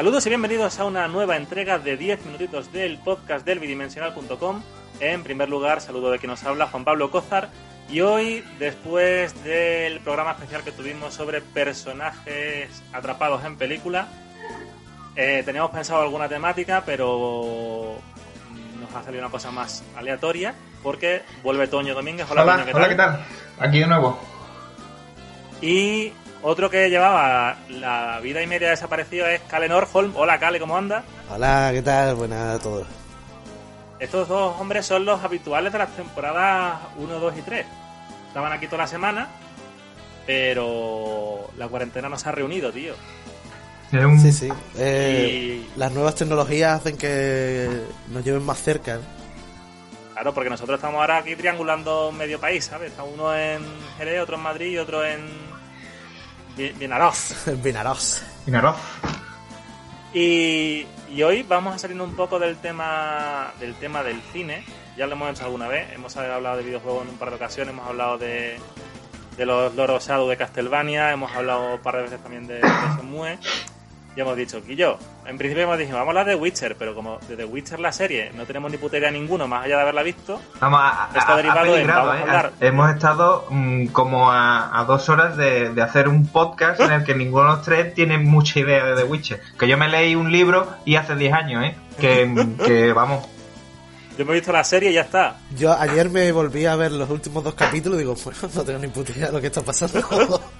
Saludos y bienvenidos a una nueva entrega de 10 minutitos del podcast del bidimensional.com. En primer lugar, saludo de quien nos habla, Juan Pablo Cózar. Y hoy, después del programa especial que tuvimos sobre personajes atrapados en película, eh, teníamos pensado alguna temática, pero nos ha salido una cosa más aleatoria, porque vuelve Toño Domínguez. Hola, hola, ¿qué, hola ¿qué tal? Aquí de nuevo. Y otro que llevaba la vida y media desaparecido es Kale Norholm. Hola, Kale, ¿cómo anda? Hola, ¿qué tal? Buenas a todos. Estos dos hombres son los habituales de las temporadas 1, 2 y 3. Estaban aquí toda la semana, pero la cuarentena nos ha reunido, tío. Sí, sí. Eh, las nuevas tecnologías hacen que nos lleven más cerca. Claro, porque nosotros estamos ahora aquí triangulando medio país, ¿sabes? Está uno en Jerez, otro en Madrid y otro en Vinaroz. Vinaroz. Vinaroz. Y, y, hoy vamos a salir un poco del tema del tema del cine. Ya lo hemos hecho alguna vez. Hemos hablado de videojuegos en un par de ocasiones. Hemos hablado de, de los Lord Shadow de Castlevania. Hemos hablado un par de veces también de, de Shenmue ya hemos dicho, yo, en principio hemos dicho, vamos a hablar de Witcher, pero como de The Witcher la serie no tenemos ni putería ninguno más allá de haberla visto, vamos a, está derivado en, vamos a ¿eh? hablar... Hemos estado mm, como a, dos horas de, hacer un podcast en el que ninguno de los tres tiene mucha idea de The Witcher. Que yo me leí un libro y hace 10 años, ¿eh? Que, que vamos... Yo me he visto la serie y ya está. Yo ayer me volví a ver los últimos dos capítulos y digo, pues no tengo ni puta idea de lo que está pasando.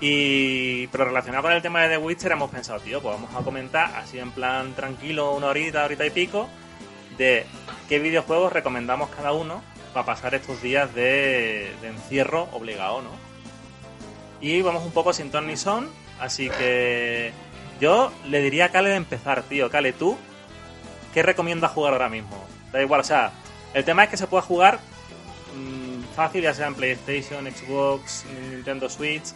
Y, pero relacionado con el tema de The Witcher hemos pensado, tío, pues vamos a comentar así en plan tranquilo, una horita, horita y pico, de qué videojuegos recomendamos cada uno para pasar estos días de, encierro obligado, ¿no? Y vamos un poco sin ton ni son, así que yo le diría a Kale de empezar, tío. Kale, ¿tú qué recomiendas jugar ahora mismo? Da igual, o sea, el tema es que se pueda jugar mmm, fácil, ya sea en PlayStation, Xbox, Nintendo Switch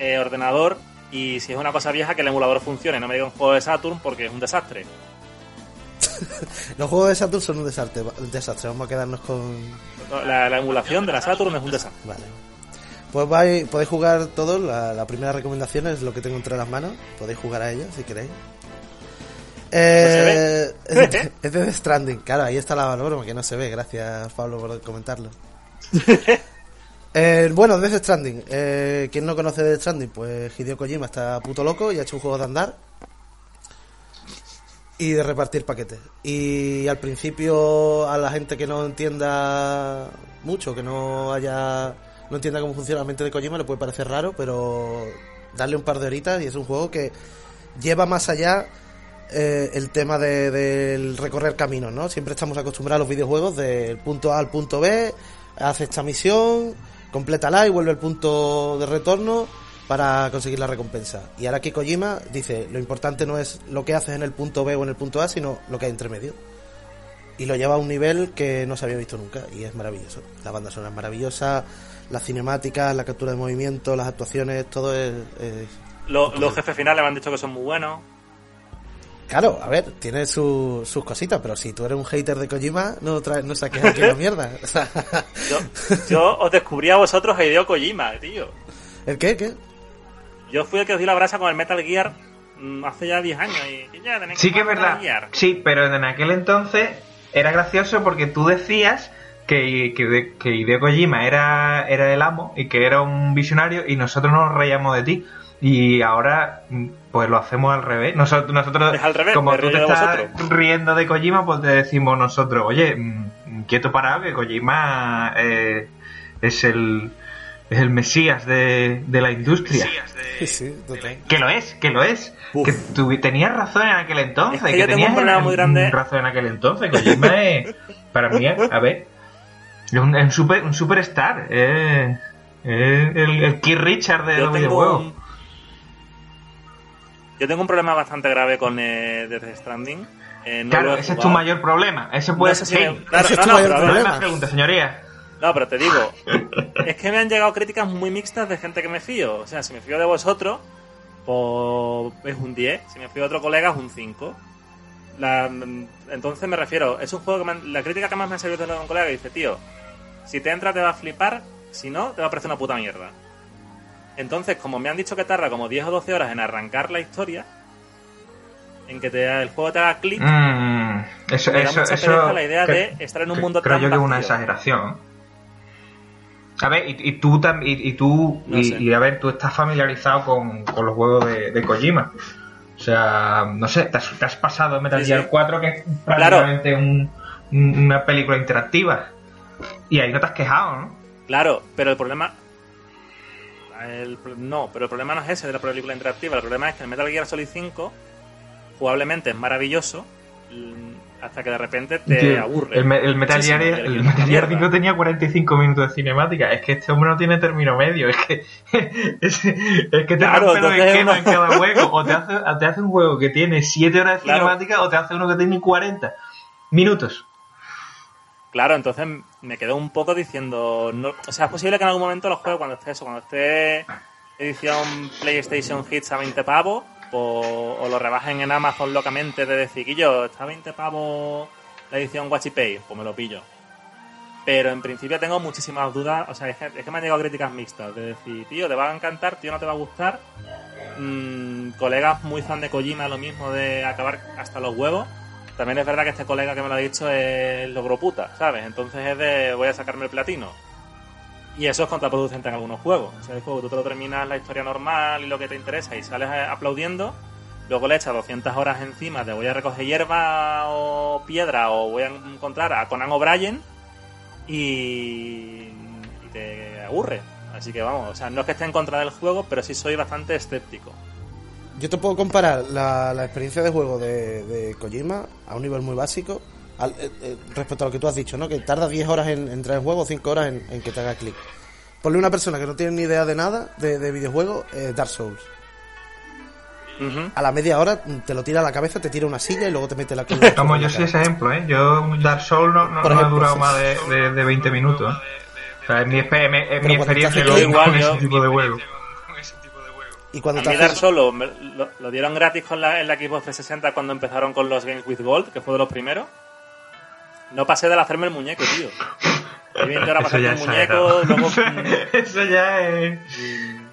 eh, ordenador y si es una cosa vieja que el emulador funcione. No me diga un juego de Saturn porque es un desastre. Los juegos de Saturn son un desastre, desastre. Vamos a quedarnos con... La, emulación de la Saturn es un desastre. Vale. Pues vais, podéis jugar todo. La, primera recomendación es lo que tengo entre las manos. Podéis jugar a ella si queréis. Eh, es de Stranding. Claro, ahí está la broma que no se ve. Gracias, Pablo, por comentarlo. Eh, bueno, Death Stranding. Eh, ¿Quién no conoce Death Stranding? Pues Hideo Kojima está puto loco y ha hecho un juego de andar y de repartir paquetes. Y al principio a la gente que no entienda mucho, que no haya no entienda cómo funciona la mente de Kojima le puede parecer raro, pero darle un par de horitas y es un juego que lleva más allá eh, el tema de, del recorrer caminos, ¿no? Siempre estamos acostumbrados a los videojuegos del punto A al punto B, hace esta misión, complétala y vuelve al punto de retorno para conseguir la recompensa. Y ahora que Kojima dice, lo importante no es lo que haces en el punto B o en el punto A, sino lo que hay entre medio. Y lo lleva a un nivel que no se había visto nunca y es maravilloso. La banda sonora es maravillosa, las cinemáticas, la captura de movimiento, las actuaciones, todo es... los jefes finales me han dicho que son muy buenos. Claro, a ver, tiene sus cositas, pero si tú eres un hater de Kojima, no, no saques aquí la mierda. yo, os descubrí a vosotros a Hideo Kojima, tío. ¿El qué? ¿Qué? Yo fui el que os di la brasa con el Metal Gear mm, hace ya 10 años y ya tenéis Sí que es verdad. Sí, pero en aquel entonces era gracioso porque tú decías que, que, que Hideo Kojima era, era el amo y que era un visionario y nosotros nos reíamos de ti. Y ahora, pues lo hacemos al revés. Nosotros, nosotros como tú te estás riendo de Kojima, pues te decimos nosotros, oye, mm, quieto parado, que Kojima eh, es el es el mesías de, de la industria. Sí, que lo es, que lo es. Que tú tenías razón en aquel entonces. que, tenías muy grande. razón en aquel entonces. Kojima es, para mí, a ver, es un, super, un superstar. Es, el, el Keith Richard de los videojuegos. Yo tengo un problema bastante grave con eh, Death Stranding. Eh, claro, ese es tu mayor problema. Ese puede ser. Sí, claro, ese es tu no, mayor problema. pregunta, señoría. No, pero te digo, es que me han llegado críticas muy mixtas de gente que me fío. O sea, si me fío de vosotros, pues es un 10. Si me fío de otro colega, es un 5. entonces me refiero, es un juego que la crítica que más me ha servido de un colega dice, tío, si te entra te va a flipar, si no, te va a parecer una puta mierda. Entonces, como me han dicho que tarda como 10 o 12 horas en arrancar la historia, en que te, el juego te haga clic. Mm, eso, Me da eso, mucha eso pereza la idea de estar en un mundo creo tan yo que es una exageración. A ver, y, y tú y, y tú No y, a ver, tú estás familiarizado con, con los juegos de, de Kojima. O sea, no sé, te has, te has pasado Metal Sí, Gear sí. 4 que es prácticamente un- un- una película interactiva. Y ahí no te has quejado, ¿no? Claro, pero el problema. El no, pero el problema no es ese de la película interactiva. El problema es que el Metal Gear Solid 5, jugablemente es maravilloso, mm, hasta que de repente te aburre. El, me- el Metal Gear, el es Metal Gear mierda. 5 tenía 45 minutos de cinemática. Es que este hombre no tiene término medio. Es que, es, es que te Claro, rompe los esquemas en cada juego. O te hace, te hace un juego que tiene 7 horas de Claro. cinemática o te hace uno que tiene 40 minutos. Claro, entonces me quedo un poco diciendo. No, o sea, es posible que en algún momento los juegos, cuando esté eso, cuando esté edición PlayStation Hits a 20 pavos, o, o lo rebajen en Amazon locamente de decir, yo, está a 20 pavos la edición Watchy Pay, pues me lo pillo. Pero en principio tengo muchísimas dudas, o sea, es que, es que me han llegado críticas mixtas, de decir, tío, te va a encantar, tío, no te va a gustar. Mm, colegas muy fan de Kojima, lo mismo de acabar hasta los huevos. También es verdad que este colega que me lo ha dicho es logro puta, ¿sabes? Entonces es de voy a sacarme el platino. Y eso es contraproducente en algunos juegos. O sea, el juego tú te lo terminas la historia normal y lo que te interesa y sales eh, aplaudiendo, luego le echas 200 horas encima de voy a recoger hierba o piedra o voy a encontrar a Conan O'Brien y, y te aburre. Así que vamos, o sea, no es que esté en contra del juego, pero sí soy bastante escéptico. Yo te puedo comparar la, la experiencia de juego de, de Kojima a un nivel muy básico al- eh, eh, respecto a lo que tú has dicho, ¿no? Que tarda 10 horas en en entrar en juego, 5 horas en, en que te haga clic. Ponle una persona que no tiene ni idea de nada de, de videojuegos, eh, Dark Souls. A la media hora mm, te lo tira a la cabeza, te tira una silla y luego te mete la cola. Como yo soy ese ejemplo, ¿eh? Yo, Dark Souls no, no, ha durado sí. más de, de, de 20 minutos. O sea, es mi, es mi experiencia clic, igual, con yo- ese tipo de juego. Y cuando A te mí Dark. Souls lo, me- lo- lo dieron gratis con la, en la Xbox 360 cuando empezaron con los Games with Gold, que fue de los primeros. No pasé del hacerme el muñeco, tío. Hay 20 horas es el muñeco, luego... exagerado. Eso ya es... mm,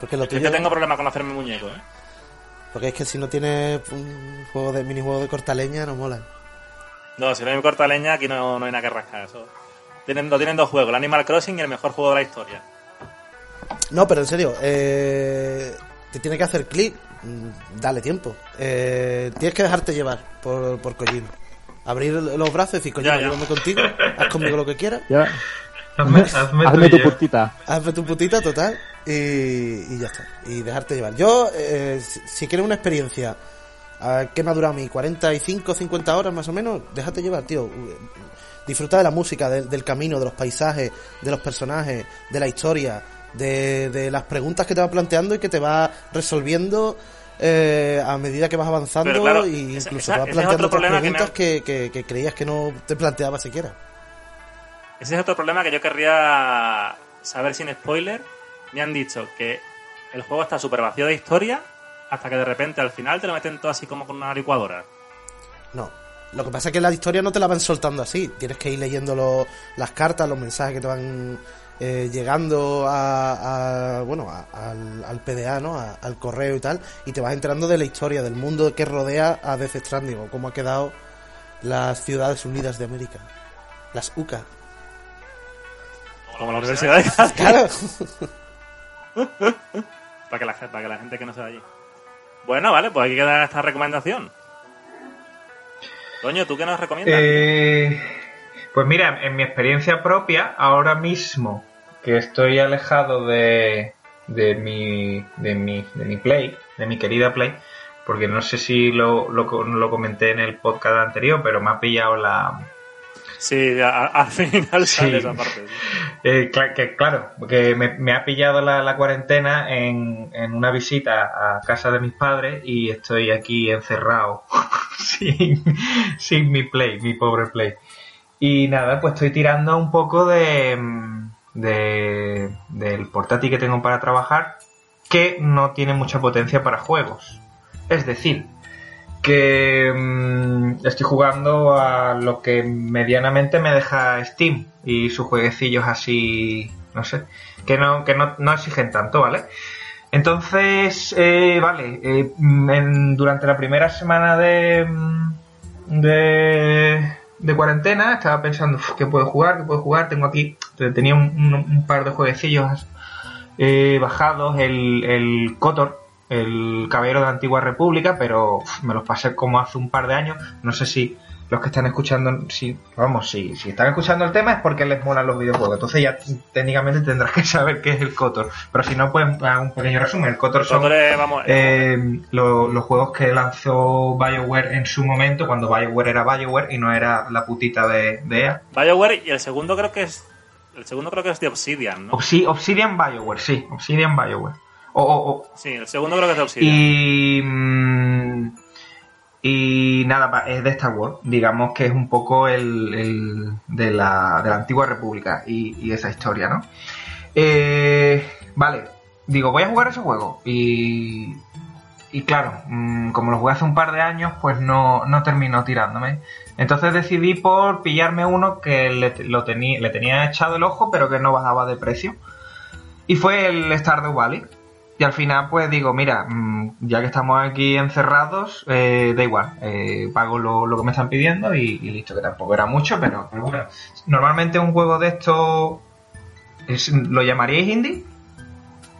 Porque, lo Yo tuyo- tengo problemas con hacerme el muñeco, ¿eh? porque es que si no tienes un juego de minijuego de corta leña, no mola. No, si no me corta leña, aquí no, no hay nada que rascar. Eso. Tienen, tienen dos juegos, el Animal Crossing y el mejor juego de la historia. No, pero en serio, eh, te tiene que hacer clic, mm, dale tiempo. Eh, tienes que dejarte llevar por, por Kojima. Abrir los brazos y decir, Kojima, llévame contigo, haz conmigo lo que quieras, Ya, Hazme, hazme hazme tu putita. hazme tu putita total y, y ya está. Y dejarte llevar. Yo, eh, si, si quieres una experiencia ah, que me ha durado a mí 45, 50 horas más o menos, déjate llevar, tío. Disfruta de la música, de- del camino, de los paisajes, de los personajes, de la historia, de, de las preguntas que te va planteando y que te va resolviendo eh, a medida que vas avanzando Pero claro, y incluso esa- te va ese es planteando otras que preguntas que, que- que creías que no te planteaba siquiera. Ese es otro problema que yo querría saber sin spoiler. Me han dicho que el juego está súper vacío de historia hasta que de repente al final te lo meten todo así como con una licuadora. No. Lo que pasa es que la historia no te la van soltando así. Tienes que ir leyendo lo- las cartas, los mensajes que te van eh, llegando a, a- bueno a- al, al PDA, ¿no? A- al correo y tal. Y te vas enterando de la historia, del mundo que rodea a Death Stranding o cómo ha quedado las ciudades unidas de América. Las UCA. Como la Universidad de. Claro. para, que la, gente- para que la gente que no sea de allí. Bueno, vale, pues aquí queda esta recomendación. Toño, ¿tú qué nos recomiendas? Eh, pues mira, en mi experiencia propia, ahora mismo que estoy alejado de, de, mi, de, mi, de mi Play, de mi querida Play, porque no sé si lo, lo, lo comenté en el podcast anterior, pero me ha pillado la... Sí, al final Sí. sale esa parte. eh, cla- que claro, que me, me ha pillado la, la cuarentena en, en una visita a casa de mis padres y estoy aquí encerrado sin, sin mi Play, mi pobre Play. Y nada, pues estoy tirando un poco de, mm, de del portátil que tengo para trabajar que no tiene mucha potencia para juegos. Es decir, que mm, estoy jugando a lo que medianamente me deja Steam y sus jueguecillos así, no sé, que no, que no, no exigen tanto, ¿vale? Entonces, eh, vale, eh, en- durante la primera semana de, mm, de, de cuarentena estaba pensando, "Uf, ¿qué puedo jugar? ¿Qué puedo jugar? Tengo aquí, tenía un, un- par de jueguecillos eh, bajados, el, el Kotor, el Caballero de Antigua República, pero me los pasé como hace un par de años. No sé si los que están escuchando, si, vamos, si, si están escuchando el tema es porque les molan los videojuegos. Entonces ya técnicamente tendrás que saber qué es el Kotor. Pero si no, pues hago un pequeño resumen. El Kotor son eh, vamos, eh, lo- los juegos que lanzó BioWare en su momento, cuando BioWare era BioWare y no era la putita de, de EA. BioWare y el segundo creo que es. El segundo creo que es de Obsidian, ¿no? Obsi- Obsidian BioWare, sí, Obsidian BioWare. O, o- o- Sí, el segundo creo que es de Obsidian. y. mm, y nada, es de Star Wars. Digamos que es un poco el, el de, la, de la antigua república y, esa historia, ¿no? Eh, vale, digo, voy a jugar ese juego. Y. Y claro, mm, como lo jugué hace un par de años, pues no, no terminó tirándome. Entonces decidí por pillarme uno que le, lo le tenía echado el ojo, pero que no bajaba de precio. Y fue el Stardew Valley. Y al final, pues digo, mira, mm, ya que estamos aquí encerrados, eh, da igual, eh, pago lo, lo que me están pidiendo y, y listo, que tampoco era mucho, pero, pero bueno. Normalmente un juego de esto, es- ¿lo llamaríais indie?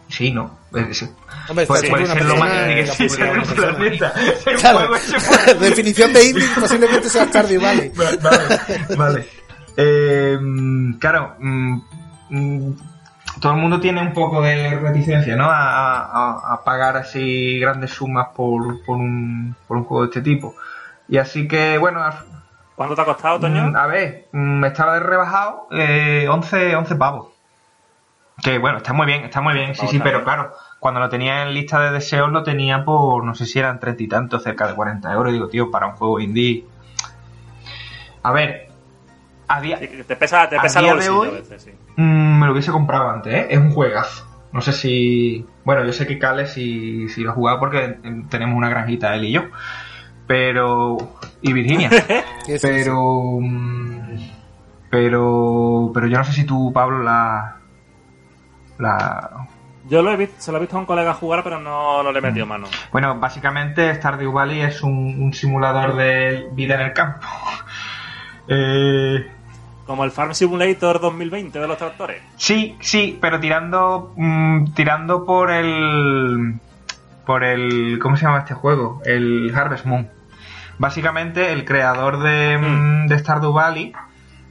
Sí, no. Sí. Hombre, Puede, ser lo más indie que planeta. El Claro. Definición de indie posiblemente sea Stardew Valley. Vale, vale. Eh, claro, mm, mm, todo el mundo tiene un poco de reticencia, ¿no? A, a- a pagar así grandes sumas por, por, un, por un juego de este tipo. Y así que, bueno, ¿Cuánto te ha costado, Toño? mm, a ver, mm, estaba de rebajado eh, 11, 11 pavos. Que bueno, está muy bien, está muy bien, sí, sí, pero claro, cuando lo tenía en lista de deseos lo tenía por, no sé si eran treinta y tantos, cerca de 40 euros. Digo, tío, para un juego indie. A ver, a día, Te pesa, te a pesa el día de hoy- a veces, sí. Mm, me lo hubiese comprado antes, ¿eh? Es un juegazo. No sé si. Bueno, yo sé que Cale si, si lo ha jugado porque tenemos una granjita él y yo. Pero. Y Virginia. Pero. mm, Pero. Pero yo no sé si tú, Pablo, la. La. Yo lo he visto, se lo he visto a un colega jugar, pero no, no le he Mm. metido mano. Bueno, básicamente Stardew Valley es un, un simulador de vida en el campo. Eh, Como el Farm Simulator 2020 de los tractores. Sí, sí, pero tirando mm, tirando por el por el ¿cómo se llama este juego? El Harvest Moon. Básicamente el creador de, mm, de Stardew Valley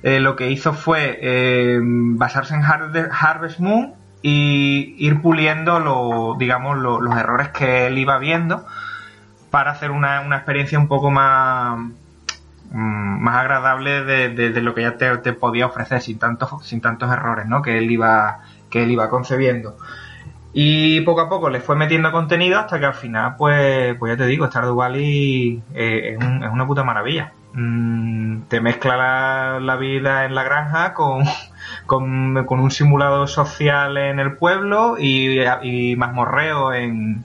eh, lo que hizo fue eh, basarse en Har- Harvest Moon y ir puliendo lo, digamos lo- los errores que él iba viendo para hacer una, una experiencia un poco más mm, más agradable de, de- lo que ya te, te podía ofrecer sin tantos sin tantos errores ¿no? que él iba que él iba concebiendo y poco a poco le fue metiendo contenido hasta que al final pues pues ya te digo Stardew Valley eh, es, un- es una puta maravilla Mm, te mezcla la, vida en la granja con, con, con un simulador social en el pueblo y, y mazmorreo en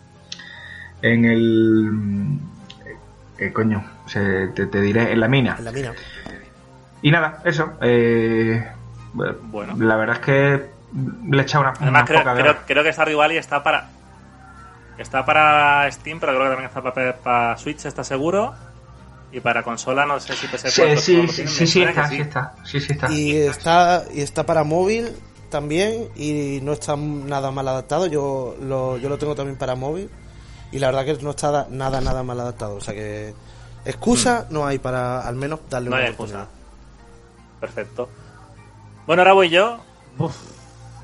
en el eh, coño se- te, te diré en la mina En la mina. y nada eso eh, Bueno. la verdad es que le he echado una, Además, una creo, poca de creo, creo que Stardew Valley está para. Está para Steam, pero creo que también está para, para Switch, está seguro. Y para consola, no sé si PS4 Sí, lo sí, sí, tienen, sí, me sí suena está, sí está, sí, sí está. Y está, y está para móvil también y no está nada mal adaptado. Yo lo, yo lo tengo también para móvil y la verdad que no está da- nada, nada mal adaptado. O sea que excusa no hay para al menos darle No una hay excusa. Perfecto. Bueno, ahora voy yo. Uf,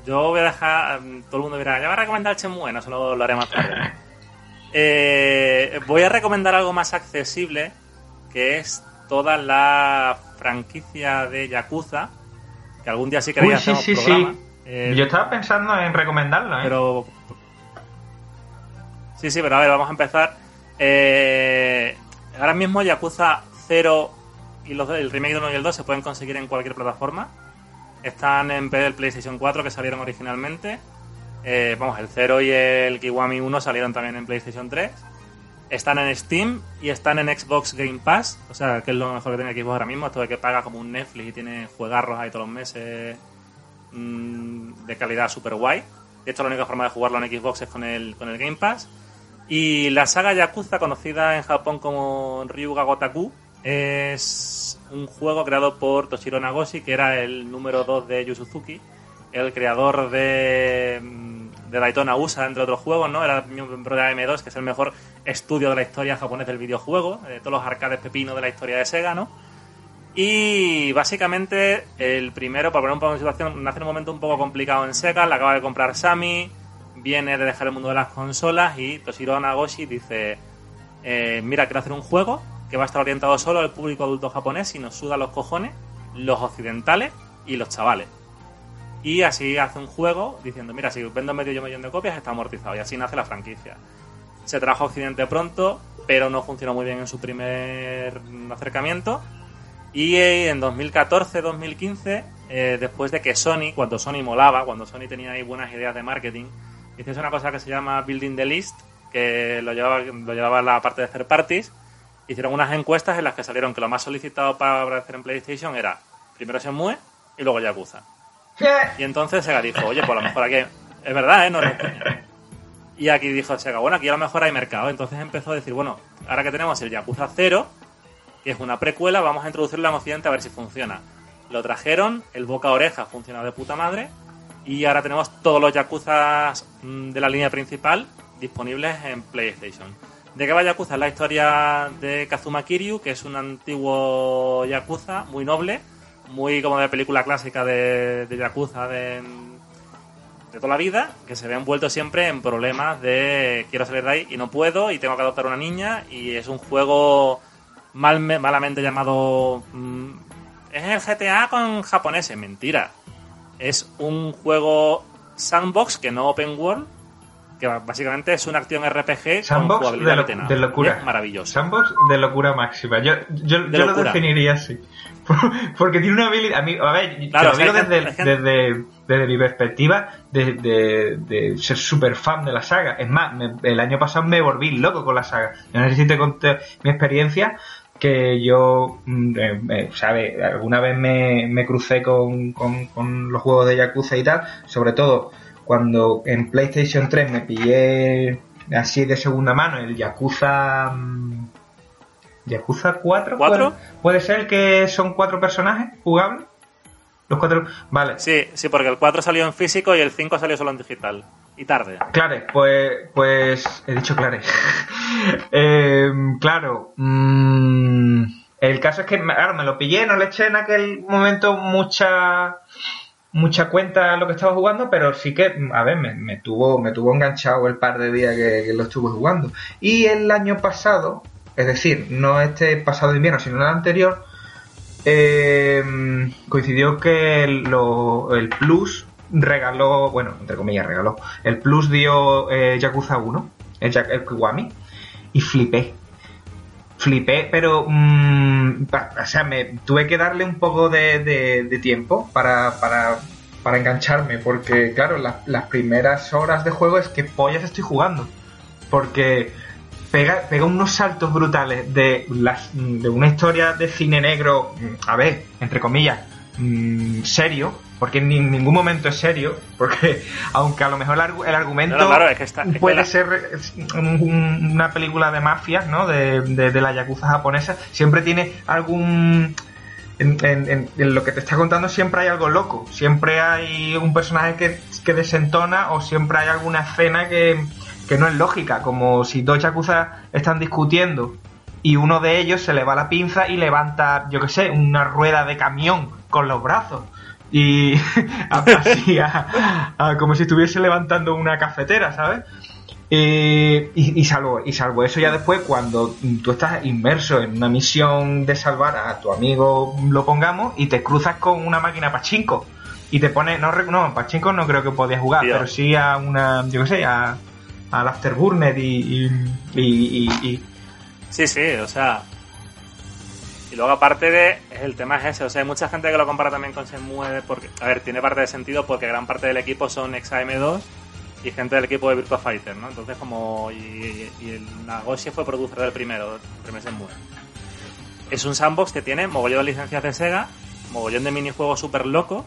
yo voy a dejar. mm, Todo el mundo dirá, ya va a recomendar Shenmue, no, eso lo, lo haré más tarde. Eh, voy a recomendar algo más accesible, que es toda la franquicia de Yakuza, que algún día sí quería Uy, sí, sí, programa. sí. Eh, Yo estaba pensando en recomendarlo, ¿eh? pero. Sí, sí, pero a ver, vamos a empezar. Eh, ahora mismo Yakuza 0 y los, el remake del 1 y el 2 se pueden conseguir en cualquier plataforma. Están en del PlayStation 4 que salieron originalmente. Eh, vamos, el 0 y el Kiwami 1 salieron también en PlayStation 3. Están en Steam y están en Xbox Game Pass. O sea, que es lo mejor que tiene Xbox ahora mismo. Esto de que paga como un Netflix y tiene juegarros ahí todos los meses mm, de calidad super guay. De hecho, la única forma de jugarlo en Xbox es con el, con el Game Pass. Y la saga Yakuza, conocida en Japón como Ryuga Gotaku, es un juego creado por Toshiro Nagoshi, que era el número 2 de Yu Suzuki, el creador de, mm, de Daytona USA, entre otros juegos, ¿no? Era miembro de AM2, que es el mejor estudio de la historia japonesa del videojuego, de todos los arcades pepino de la historia de Sega, ¿no? Y básicamente el primero, para poner un poco en situación, nace en un momento un poco complicado en Sega, la acaba de comprar Sami, viene de dejar el mundo de las consolas y Toshiro Nagoshi dice, eh, mira, quiero hacer un juego que va a estar orientado solo al público adulto japonés y nos suda los cojones los occidentales y los chavales. Y así hace un juego diciendo, mira, si vendo medio millón de copias está amortizado y así nace la franquicia. Se trajo a Occidente pronto, pero no funcionó muy bien en su primer acercamiento y en 2014-2015, eh, después de que Sony, cuando Sony molaba, cuando Sony tenía ahí buenas ideas de marketing, hiciese una cosa que se llama Building the List, que lo llevaba, lo llevaba la parte de third parties, hicieron unas encuestas en las que salieron que lo más solicitado para aparecer en PlayStation era primero Shenmue y luego Yakuza. Y entonces Sega dijo, oye, pues a lo mejor aquí... Es verdad, ¿eh? No, no. Y aquí dijo Sega, bueno, aquí a lo mejor hay mercado. Entonces empezó a decir, bueno, ahora que tenemos el Yakuza 0, que es una precuela, vamos a introducirlo en Occidente a ver si funciona. Lo trajeron, el boca a oreja funciona de puta madre, y ahora tenemos todos los Yakuza mm, de la línea principal disponibles en PlayStation. ¿De qué va Yakuza? Es la historia de Kazuma Kiryu, que es un antiguo Yakuza muy noble, muy como de película clásica de, de Yakuza de, de toda la vida, que se ve envuelto siempre en problemas de quiero salir de ahí y no puedo, y tengo que adoptar una niña, y es un juego mal, malamente llamado... mm, es el GTA con japoneses, mentira. Es un juego sandbox que no open world, que básicamente es una acción RPG con Sandbox jugabilidad de, lo- veterana. de locura. Es maravilloso. Sandbox de locura máxima. Yo, yo, De yo lo definiría así. Porque tiene una habilidad. A, mí, a ver, Claro, te lo o sea, digo desde, gente- desde, desde mi perspectiva de, de- de ser súper fan de la saga. Es más, me- el año pasado me volví loco con la saga. Yo no sé si te conté mi experiencia. Que yo, mm, eh, eh, ¿sabes? Alguna vez me, me crucé con, con, con los juegos de Yakuza y tal. Sobre todo cuando en PlayStation 3 me pillé así de segunda mano el Yakuza. mm, ¿Yakuza 4? ¿Cuatro? ¿Puede, puede ser que son cuatro personajes jugables? Los cuatro. Vale. Sí, sí, porque el 4 salió en físico y el 5 salió solo en digital. Y tarde. Claro, pues, pues he dicho claro. Eh, claro, mm, el caso es que claro, me lo pillé, no le eché en aquel momento mucha mucha cuenta a lo que estaba jugando, pero sí que, a ver, me, me tuvo me tuvo enganchado el par de días que, lo estuve jugando. Y el año pasado, es decir, no este pasado invierno, sino el anterior, eh, coincidió que lo- el Plus regaló, bueno, entre comillas regaló, el Plus dio eh, Yakuza 1, el, el Kiwami, y flipé. Flipé, pero mm, pa- o sea, me tuve que darle un poco de, de- tiempo para, para, para engancharme, porque claro, las- las primeras horas de juego es que pollas estoy jugando, porque pega, pega unos saltos brutales de, las, de una historia de cine negro, mm, a ver, entre comillas, mm, serio, porque en ni- ningún momento es serio, porque aunque a lo mejor el, argu- el argumento No, no, claro, es que está- es que puede la- ser un- un- una película de mafias, ¿no? De, de, de la yakuza japonesa, siempre tiene algún... En, en- en- en lo que te está contando siempre hay algo loco, siempre hay un personaje que, que desentona o siempre hay alguna escena que, que no es lógica, como si dos yakuza están discutiendo y uno de ellos se le va la pinza y levanta, yo qué sé, una rueda de camión con los brazos. Y así, a- a- como si estuviese levantando una cafetera, ¿sabes? Eh, y, y salvo, y salvo eso ya después, cuando tú estás inmerso en una misión de salvar a tu amigo, lo pongamos, y te cruzas con una máquina pachinko. Y te pone, no, no, pachinko no creo que podías jugar, pero sí a una, yo qué sé, a, al Afterburner y, y, y- y- y- Sí, sí, o sea. Y luego, aparte de. El tema es ese. O sea, hay mucha gente que lo compara también con Shenmue. Porque, a ver, tiene parte de sentido porque gran parte del equipo son ex AM2 y gente del equipo de Virtua Fighter, ¿no? Entonces, como. Y, y el Nagoshi fue productor del primero, el primer Shenmue. Es un sandbox que tiene mogollón de licencias de Sega, mogollón de minijuegos súper locos.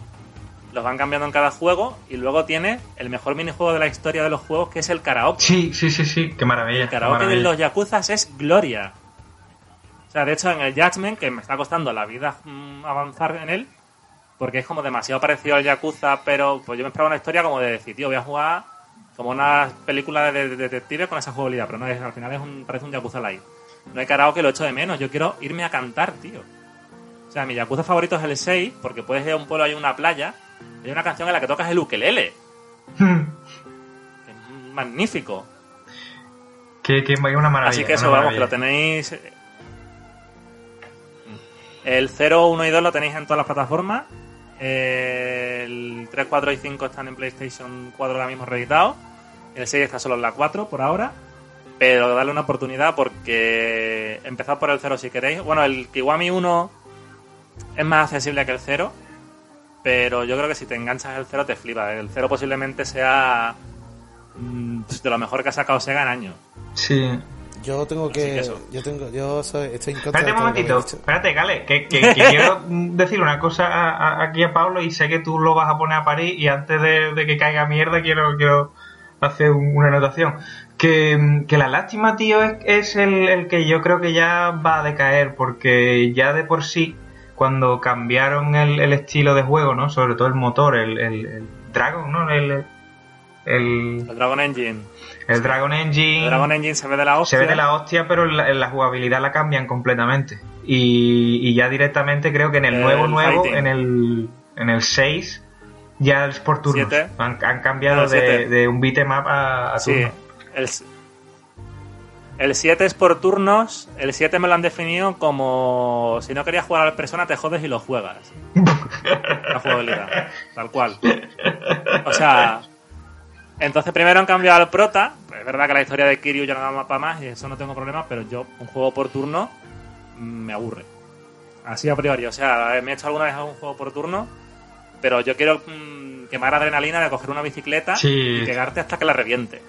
los van cambiando en cada juego y luego tiene el mejor minijuego de la historia de los juegos que es el karaoke. Sí, sí, sí, sí, qué maravilla. El karaoke de los Yakuzas es gloria. O sea, de hecho en el Judgment, que me está costando la vida mm, avanzar en él, porque es como demasiado parecido al Yakuza, pero pues yo me esperaba una historia como de decir, tío, voy a jugar como una película de, detectives con esa jugabilidad, pero no es, al final es un, parece un Yakuza Live. No hay karaoke, lo echo de menos, yo quiero irme a cantar, tío. O sea, mi Yakuza favorito es el 6, porque puedes ir a un pueblo, hay una playa, hay una canción en la que tocas el ukelele. Es magnífico. Que, que una maravilla. Así que eso, vamos, que lo tenéis. El 0, 1 y 2 lo tenéis en todas las plataformas. El 3, 4 y 5 están en PlayStation 4 ahora mismo reeditados. El 6 está solo en la 4 por ahora. Pero darle una oportunidad porque empezad por el 0 si queréis. Bueno, el Kiwami 1 es más accesible que el 0. Pero yo creo que si te enganchas el 0 te flipa. El 0 posiblemente sea mm, de lo mejor que ha sacado Sega en años. Sí. Yo tengo que. yo tengo, yo soy, estoy en contra Espérate un momentito. Espérate, Gale, que, que, quiero decir una cosa aquí a Pablo y sé que tú lo vas a poner a París y antes de, que caiga mierda quiero, quiero hacer una anotación. Que, que la lástima, tío, es, es el, el, que yo creo que ya va a decaer porque ya de por sí, cuando cambiaron el, el estilo de juego, ¿no? Sobre todo el motor, el, el, Dragon, ¿no? El, el, Dragon Engine. El Dragon Engine. El Dragon Engine se ve de la hostia. Se ve de la hostia, pero la, jugabilidad la cambian completamente. Y, ya directamente creo que en el, nuevo nuevo, en el, en el 6, ya es por turnos. Han, cambiado de, un beatmap a, a sí. El, 7 es por turnos. El 7 me lo han definido como si no querías jugar a la persona, te jodes y lo juegas. la jugabilidad. Tal cual. O sea, entonces primero han cambiado al prota. Es verdad que la historia de Kiryu ya no da para más y eso no tengo problema, pero yo un juego por turno mm, me aburre. Así a priori. O sea, me he hecho alguna vez un juego por turno, pero yo quiero mm, quemar adrenalina de coger una bicicleta y pegarte hasta que la reviente.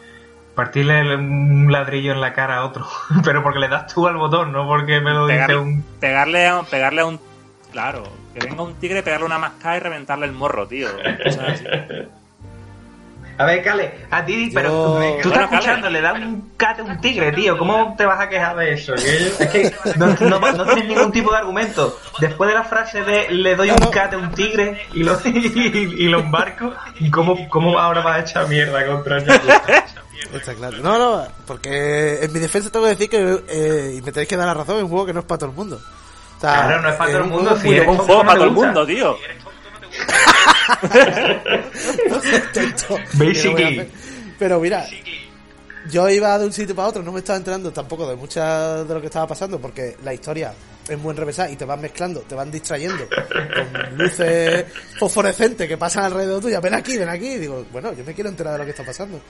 Partirle un ladrillo en la cara a otro, pero porque le das tú al botón, no porque me lo dice un... Pegarle, pegarle a un... Claro, que venga un tigre, pegarle una mascada y reventarle el morro, tío. A ver, Cale, a ti, pero tú estás escuchando, le da un cate a un tigre, tío. ¿Cómo te vas a quejar de eso? Es que no, tienes ningún tipo de argumento. Después de la frase de le doy un cate a un tigre y lo, y, lo embarco, ¿cómo, ¿cómo ahora vas a echar mierda contra el Está claro. No, no, porque en mi defensa tengo que decir que, eh, y me tenéis que dar la razón, es un juego que no es para todo el mundo. claro, no es para todo el mundo, sí, es un juego para todo el mundo, tío. Basically. Pero mira, yo iba de un sitio para otro, no me estaba enterando tampoco de mucha de lo que estaba pasando, porque la historia es muy enrevesada y te van mezclando, te van distrayendo con luces fosforescentes que pasan alrededor tuya. Ven aquí, ven aquí. Y digo, bueno, yo me quiero enterar de lo que está pasando.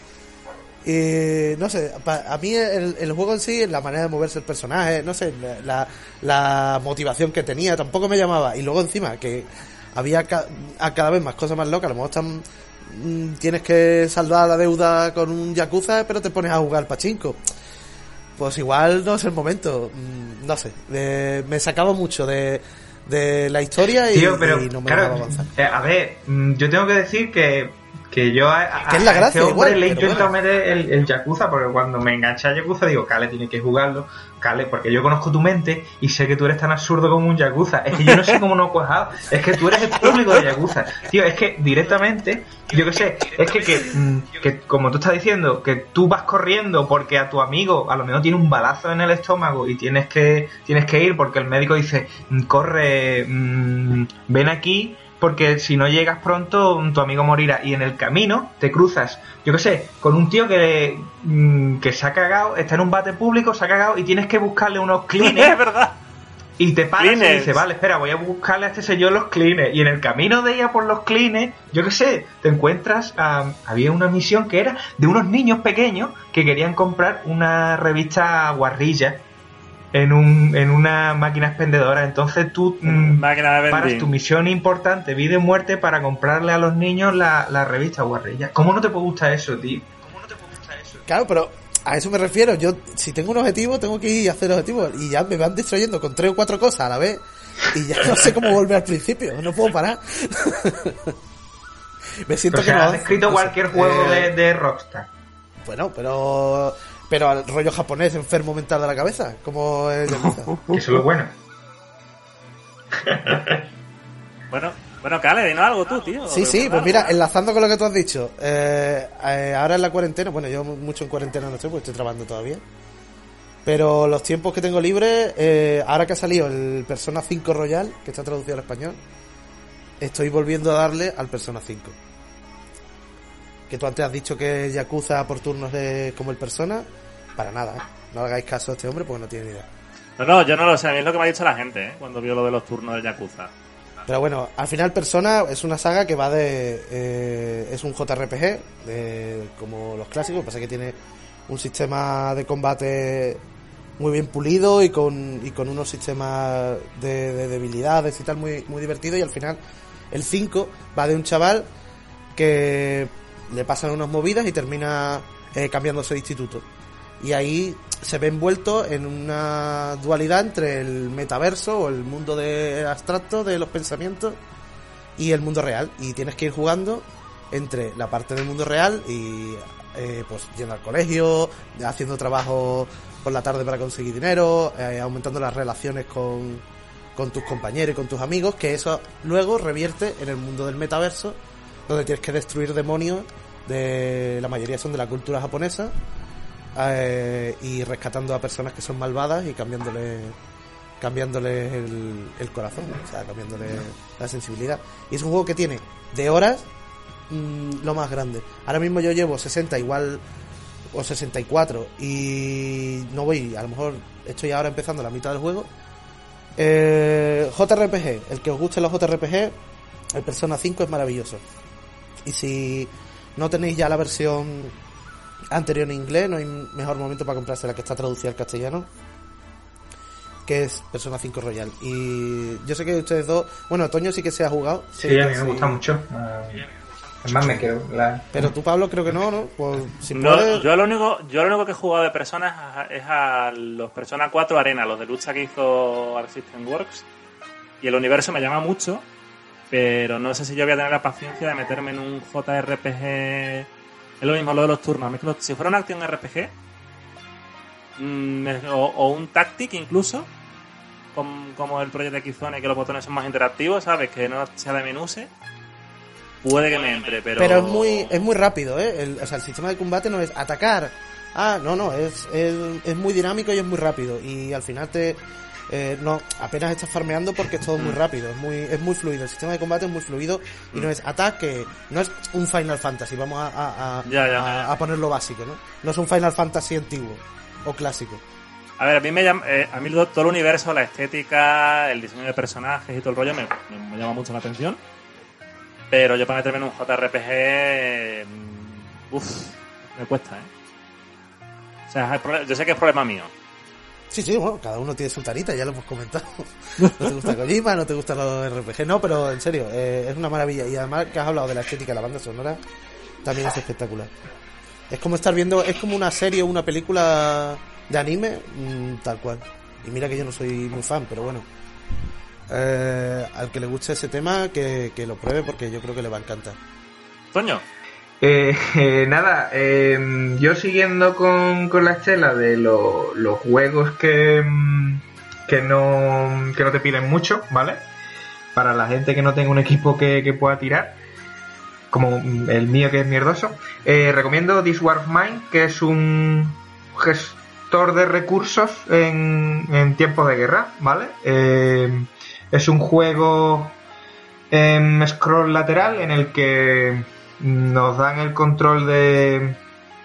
Y no sé, a mí el, juego en sí, la manera de moverse el personaje, no sé, la, la motivación que tenía, tampoco me llamaba. Y luego encima, que había a cada vez más cosas más locas. A lo mejor están, mm, tienes que saldar la deuda con un Yakuza, pero te pones a jugar pachinko. Pues igual no es el momento. Mm, no sé. me sacaba mucho de, de la historia y, no me daba avanzar. Eh, a ver, mm, yo tengo que decir que que yo a, es la gracia, este hombre le intento meter el, el, Yakuza, porque cuando me engancha a Yakuza digo, Kale, tiene que jugarlo, Kale, porque yo conozco tu mente y sé que tú eres tan absurdo como un Yakuza. Es que yo no sé cómo no cuajado, es que tú eres el público de Yakuza. Tío, es que directamente, yo qué sé, es que, que, mm, que, como tú estás diciendo, que tú vas corriendo porque a tu amigo a lo mejor tiene un balazo en el estómago y tienes que, tienes que ir porque el médico dice, mm, corre, mmm, ven aquí porque si no llegas pronto tu amigo morirá y en el camino te cruzas, yo qué sé, con un tío que, mm, que se ha cagado, está en un bate público, se ha cagado y tienes que buscarle unos cleaners. es verdad. Y te paras y dices, vale, espera, voy a buscarle a este señor los cleaners. Y en el camino de ella por los cleaners, yo qué sé, te encuentras, había una misión que era de unos niños pequeños que querían comprar una revista guarrilla en, un, en una máquina expendedora. Entonces tú mm, paras tu misión importante, vida y muerte, para comprarle a los niños la, la revista Guarrilla. ¿Cómo no te puede gustar eso, tío? ¿Cómo no te puede gustar eso? Claro, pero a eso me refiero. Yo, si tengo un objetivo, tengo que ir a hacer objetivos. Y ya me van distrayendo con tres o cuatro cosas a la vez. Y ya no sé cómo volver al principio. No puedo parar. me siento que no. has escrito cualquier juego Eh, de, de Rockstar. Bueno, pero. Pero al rollo japonés enfermo mental de la cabeza, como el Yakuza. Que eso es lo bueno. Bueno, bueno, Cale, dinos algo tú, tío. Sí, sí, pues mira, enlazando con lo que tú has dicho, eh, eh, ahora en la cuarentena, bueno, yo mucho en cuarentena no estoy, porque estoy trabajando todavía. Pero los tiempos que tengo libres, eh, ahora que ha salido el Persona 5 Royal, que está traducido al español, estoy volviendo a darle al Persona 5. Que tú antes has dicho que Yakuza por turnos de como el Persona, para nada, ¿eh? No hagáis caso a este hombre porque no tiene ni idea. No, no, yo no lo sé, a mí es lo que me ha dicho la gente, ¿eh? Cuando vio lo de los turnos del Yakuza. Pero bueno, al final Persona es una saga que va de... eh, es un JRPG, de, como los clásicos, pasa que tiene un sistema de combate muy bien pulido y con, y con unos sistemas de, de debilidades y tal muy, muy divertido y al final el 5 va de un chaval que le pasan unas movidas y termina eh, cambiándose de instituto. Y ahí se ve envuelto en una dualidad entre el metaverso o el mundo de abstracto de los pensamientos y el mundo real. Y tienes que ir jugando entre la parte del mundo real y eh, pues yendo al colegio, haciendo trabajo por la tarde para conseguir dinero, eh, aumentando las relaciones con, con tus compañeros y con tus amigos, que eso luego revierte en el mundo del metaverso, donde tienes que destruir demonios de la mayoría son de la cultura japonesa eh, y rescatando a personas que son malvadas y cambiándole cambiándole el, corazón, o sea, cambiándole la sensibilidad. Y es un juego que tiene de horas mm, lo más grande. Ahora mismo yo llevo 60 igual o 64 y no voy, a lo mejor estoy ahora empezando la mitad del juego. Eh, JRPG, el que os guste los JRPG, el Persona 5 es maravilloso. Y si no tenéis ya la versión anterior en inglés, no hay mejor momento para comprarse la que está traducida al castellano, que es Persona 5 Royal. Y yo sé que ustedes dos, bueno, Toño sí que se ha jugado. Sí, a mí me sí. gusta mucho. Ah, Además me quedo. La... Pero tú, Pablo, creo que no, ¿no? Pues si No, puedes- yo lo único, yo lo único que he jugado de personas es a, es a los Persona 4 Arena, los de lucha que hizo Art System Works. Y el universo me llama mucho, pero no sé si yo voy a tener la paciencia de meterme en un JRPG. Es lo mismo lo de los turnos. Si fuera una acción RPG, mm, o, o un Tactic incluso, com- como el Project X-Zone, que los botones son más interactivos, ¿sabes? Que no sea de menús, puede que me entre, pero. Pero es muy, es muy rápido, ¿eh? El, o sea, el sistema de combate no es atacar. Ah, no, no, es, es muy dinámico y es muy rápido. Y al final te... eh, no, apenas estás farmeando porque es todo muy rápido, es muy, es muy fluido. El sistema de combate es muy fluido y no es ataque, no es un Final Fantasy, vamos a, a, a, Ya, ya. a- ponerlo básico, ¿no? No es un Final Fantasy antiguo o clásico. A ver, a mí me llama, eh, a mí todo el universo, la estética, el diseño de personajes y todo el rollo me, me- me llama mucho la atención. Pero yo para meterme en un JRPG, mm, uff, me cuesta, ¿eh? O sea, yo sé que es problema mío. Sí, sí, bueno, cada uno tiene su tarita, ya lo hemos comentado. No te gusta Kojima, no te gustan los RPG, no, pero en serio, eh, es una maravilla. Y además que has hablado de la estética de la banda sonora, también es espectacular. Es como estar viendo, es como una serie o una película de anime, mm, tal cual. Y mira que yo no soy muy fan, pero bueno. Eh, al que le guste ese tema, que, que lo pruebe porque yo creo que le va a encantar. Toño, Eh, eh, nada, eh, yo siguiendo con, con la estela de lo- los juegos que, mm, que, no, que no te piden mucho, ¿vale? Para la gente que no tenga un equipo que, que pueda tirar, como el mío que es mierdoso, eh, recomiendo This War of Mine, que es un gestor de recursos en, en tiempos de guerra, ¿vale? Eh, es un juego en scroll lateral en el que nos dan el control de,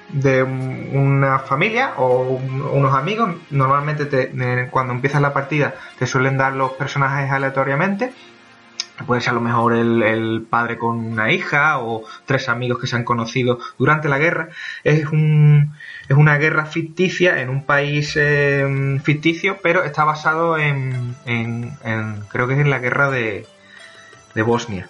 de un- una familia o un- unos amigos. Normalmente te- eh, cuando empiezas la partida te suelen dar los personajes aleatoriamente. Puede ser a lo mejor el, el padre con una hija o tres amigos que se han conocido durante la guerra. Es, un, es una guerra ficticia en un país eh, ficticio, pero está basado en, en- en- creo que es en la guerra de, de Bosnia.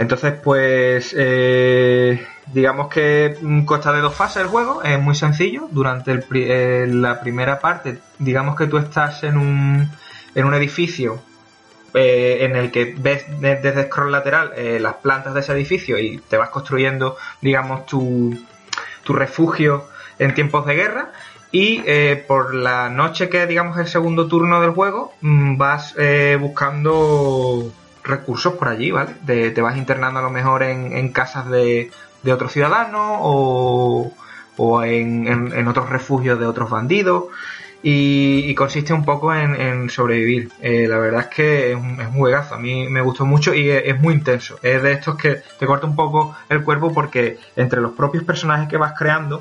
Entonces, pues, eh, digamos que consta de dos fases el juego, es muy sencillo. Durante eh, la primera parte, digamos que tú estás en un, en un edificio eh, en el que ves de- desde scroll lateral las plantas de ese edificio y te vas construyendo, digamos, tu, tu refugio en tiempos de guerra. Y por la noche que digamos el segundo turno del juego, mm, vas buscando recursos por allí, ¿vale? Te vas internando a lo mejor en, casas de, de otros ciudadanos o, o en, en- otros refugios de otros bandidos. Y, consiste un poco en, sobrevivir. Eh, la verdad es que es un, juegazo. A mí me gustó mucho y es, muy intenso. Es de estos que te corta un poco el cuerpo porque entre los propios personajes que vas creando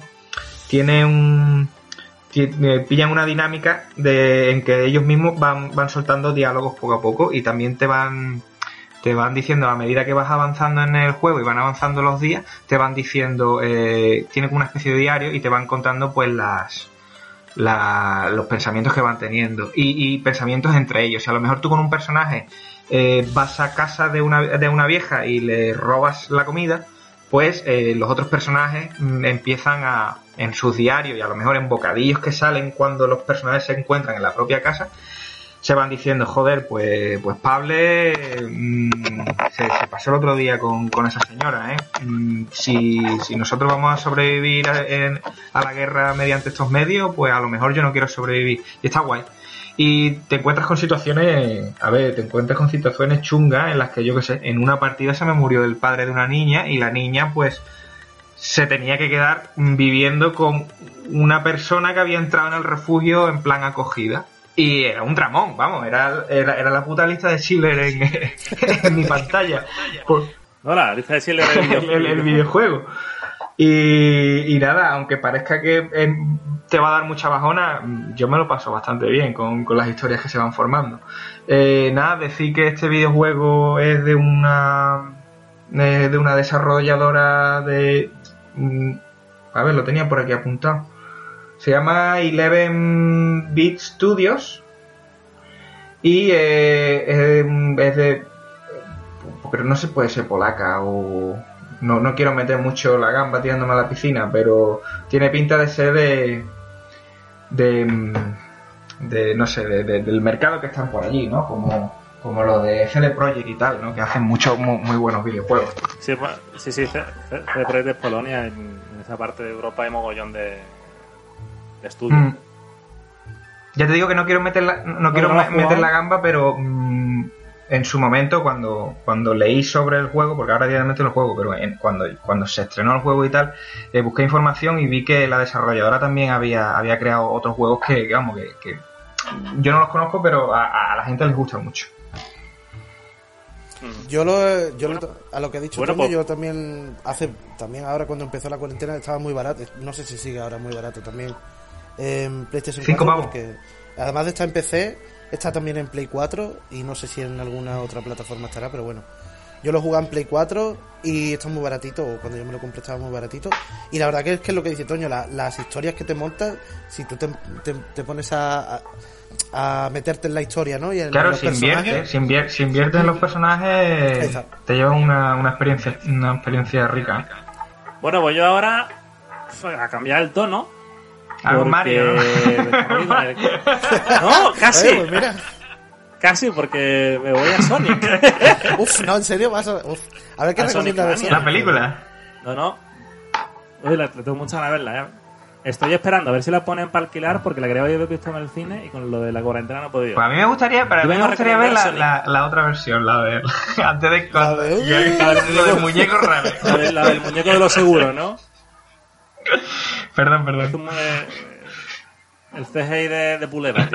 tiene un eh, pillan una dinámica de en que ellos mismos van, van soltando diálogos poco a poco y también te van te van diciendo a medida que vas avanzando en el juego y van avanzando los días te van diciendo eh, tiene como una especie de diario y te van contando pues las la- los pensamientos que van teniendo y, y pensamientos entre ellos. Si a lo mejor tú con un personaje eh, vas a casa de una, de una vieja y le robas la comida, pues eh, los otros personajes mm, empiezan a, en sus diarios y a lo mejor en bocadillos que salen cuando los personajes se encuentran en la propia casa, se van diciendo, joder, pues, pues Pable mm, se, pasó el otro día con, con esa señora, ¿eh? Mm, si, si nosotros vamos a sobrevivir a la guerra mediante estos medios, pues a lo mejor yo no quiero sobrevivir. Y está guay. Y te encuentras con situaciones, a ver, te encuentras con situaciones chungas en las que yo qué sé, en una partida se me murió el padre de una niña y la niña pues se tenía que quedar viviendo con una persona que había entrado en el refugio en plan acogida. Y era un dramón, vamos, era, era, era la puta lista de Schiller en, en mi pantalla. Por, No, la lista de Schiller del el, el- el videojuego. Y, y nada, aunque parezca que eh, te va a dar mucha bajona, yo me lo paso bastante bien con, con las historias que se van formando. Eh, nada, decir que este videojuego es de una de una desarrolladora de mm, a ver, lo tenía por aquí apuntado. Se llama Eleven Bit Studios y eh, es, es de pero no se puede ser polaca o no, no quiero meter mucho la gamba tirándome a la piscina, pero tiene pinta de ser de de, de no sé, de- de- del mercado que están por allí, ¿no? Como, como lo de CD Projekt y tal, ¿no? Que hacen muchos muy, muy buenos videojuegos. Sí, sí, sí, CD Projekt de Polonia, en esa parte de Europa hay mogollón de, de estudios. Mm. Ya te digo que no quiero meter la, no, quiero no meter la gamba, pero mm, en su momento cuando, cuando leí sobre el juego, porque ahora directamente lo juego, pero en- cuando, cuando se estrenó el juego y tal, eh, busqué información y vi que la desarrolladora también había, había creado otros juegos que, vamos, que, que yo no los conozco, pero a, a la gente les gusta mucho. Mm. Yo lo, yo lo- a lo que ha dicho Bueno, pues- yo también hace también ahora cuando empezó la cuarentena estaba muy barato, no sé si sigue ahora muy barato también en PlayStation Cinco 4 pavos. porque además de estar en PC, está también en Play 4 y no sé si en alguna otra plataforma estará, pero bueno. Yo lo jugué en Play 4 y está muy baratito, o cuando yo me lo compré estaba muy baratito. Y la verdad que es que es lo que dice Toño, la- las historias que te montas, si tú te, te- te pones a, a- a meterte en la historia, ¿no? Y en Claro, los si inviertes, personajes, si, invier- si inviertes en los personajes, Exacto. te lleva una, una experiencia una experiencia rica. ¿eh? Bueno, pues yo ahora a cambiar el tono. Algo porque- Mario, ¿no? No, casi. Oye, pues mira. Casi, porque me voy a Sonic. Uf, no, en serio, vas a. uf. A ver qué recomienda de Sonic. La película. No, no. Uy, la, la tengo mucha ganas de verla, ¿eh? Estoy esperando a ver si la ponen para alquilar porque la quería haber visto en el cine y con lo de la cuarentena no he podido. Pues a mí me gustaría, para mí me gustaría ver la, recomendar la, la otra versión, la de antes de La de- la de, la del muñeco raro. La, de- la del muñeco de los seguros, ¿no? Perdón, perdón. como el CGI de, de Pulera.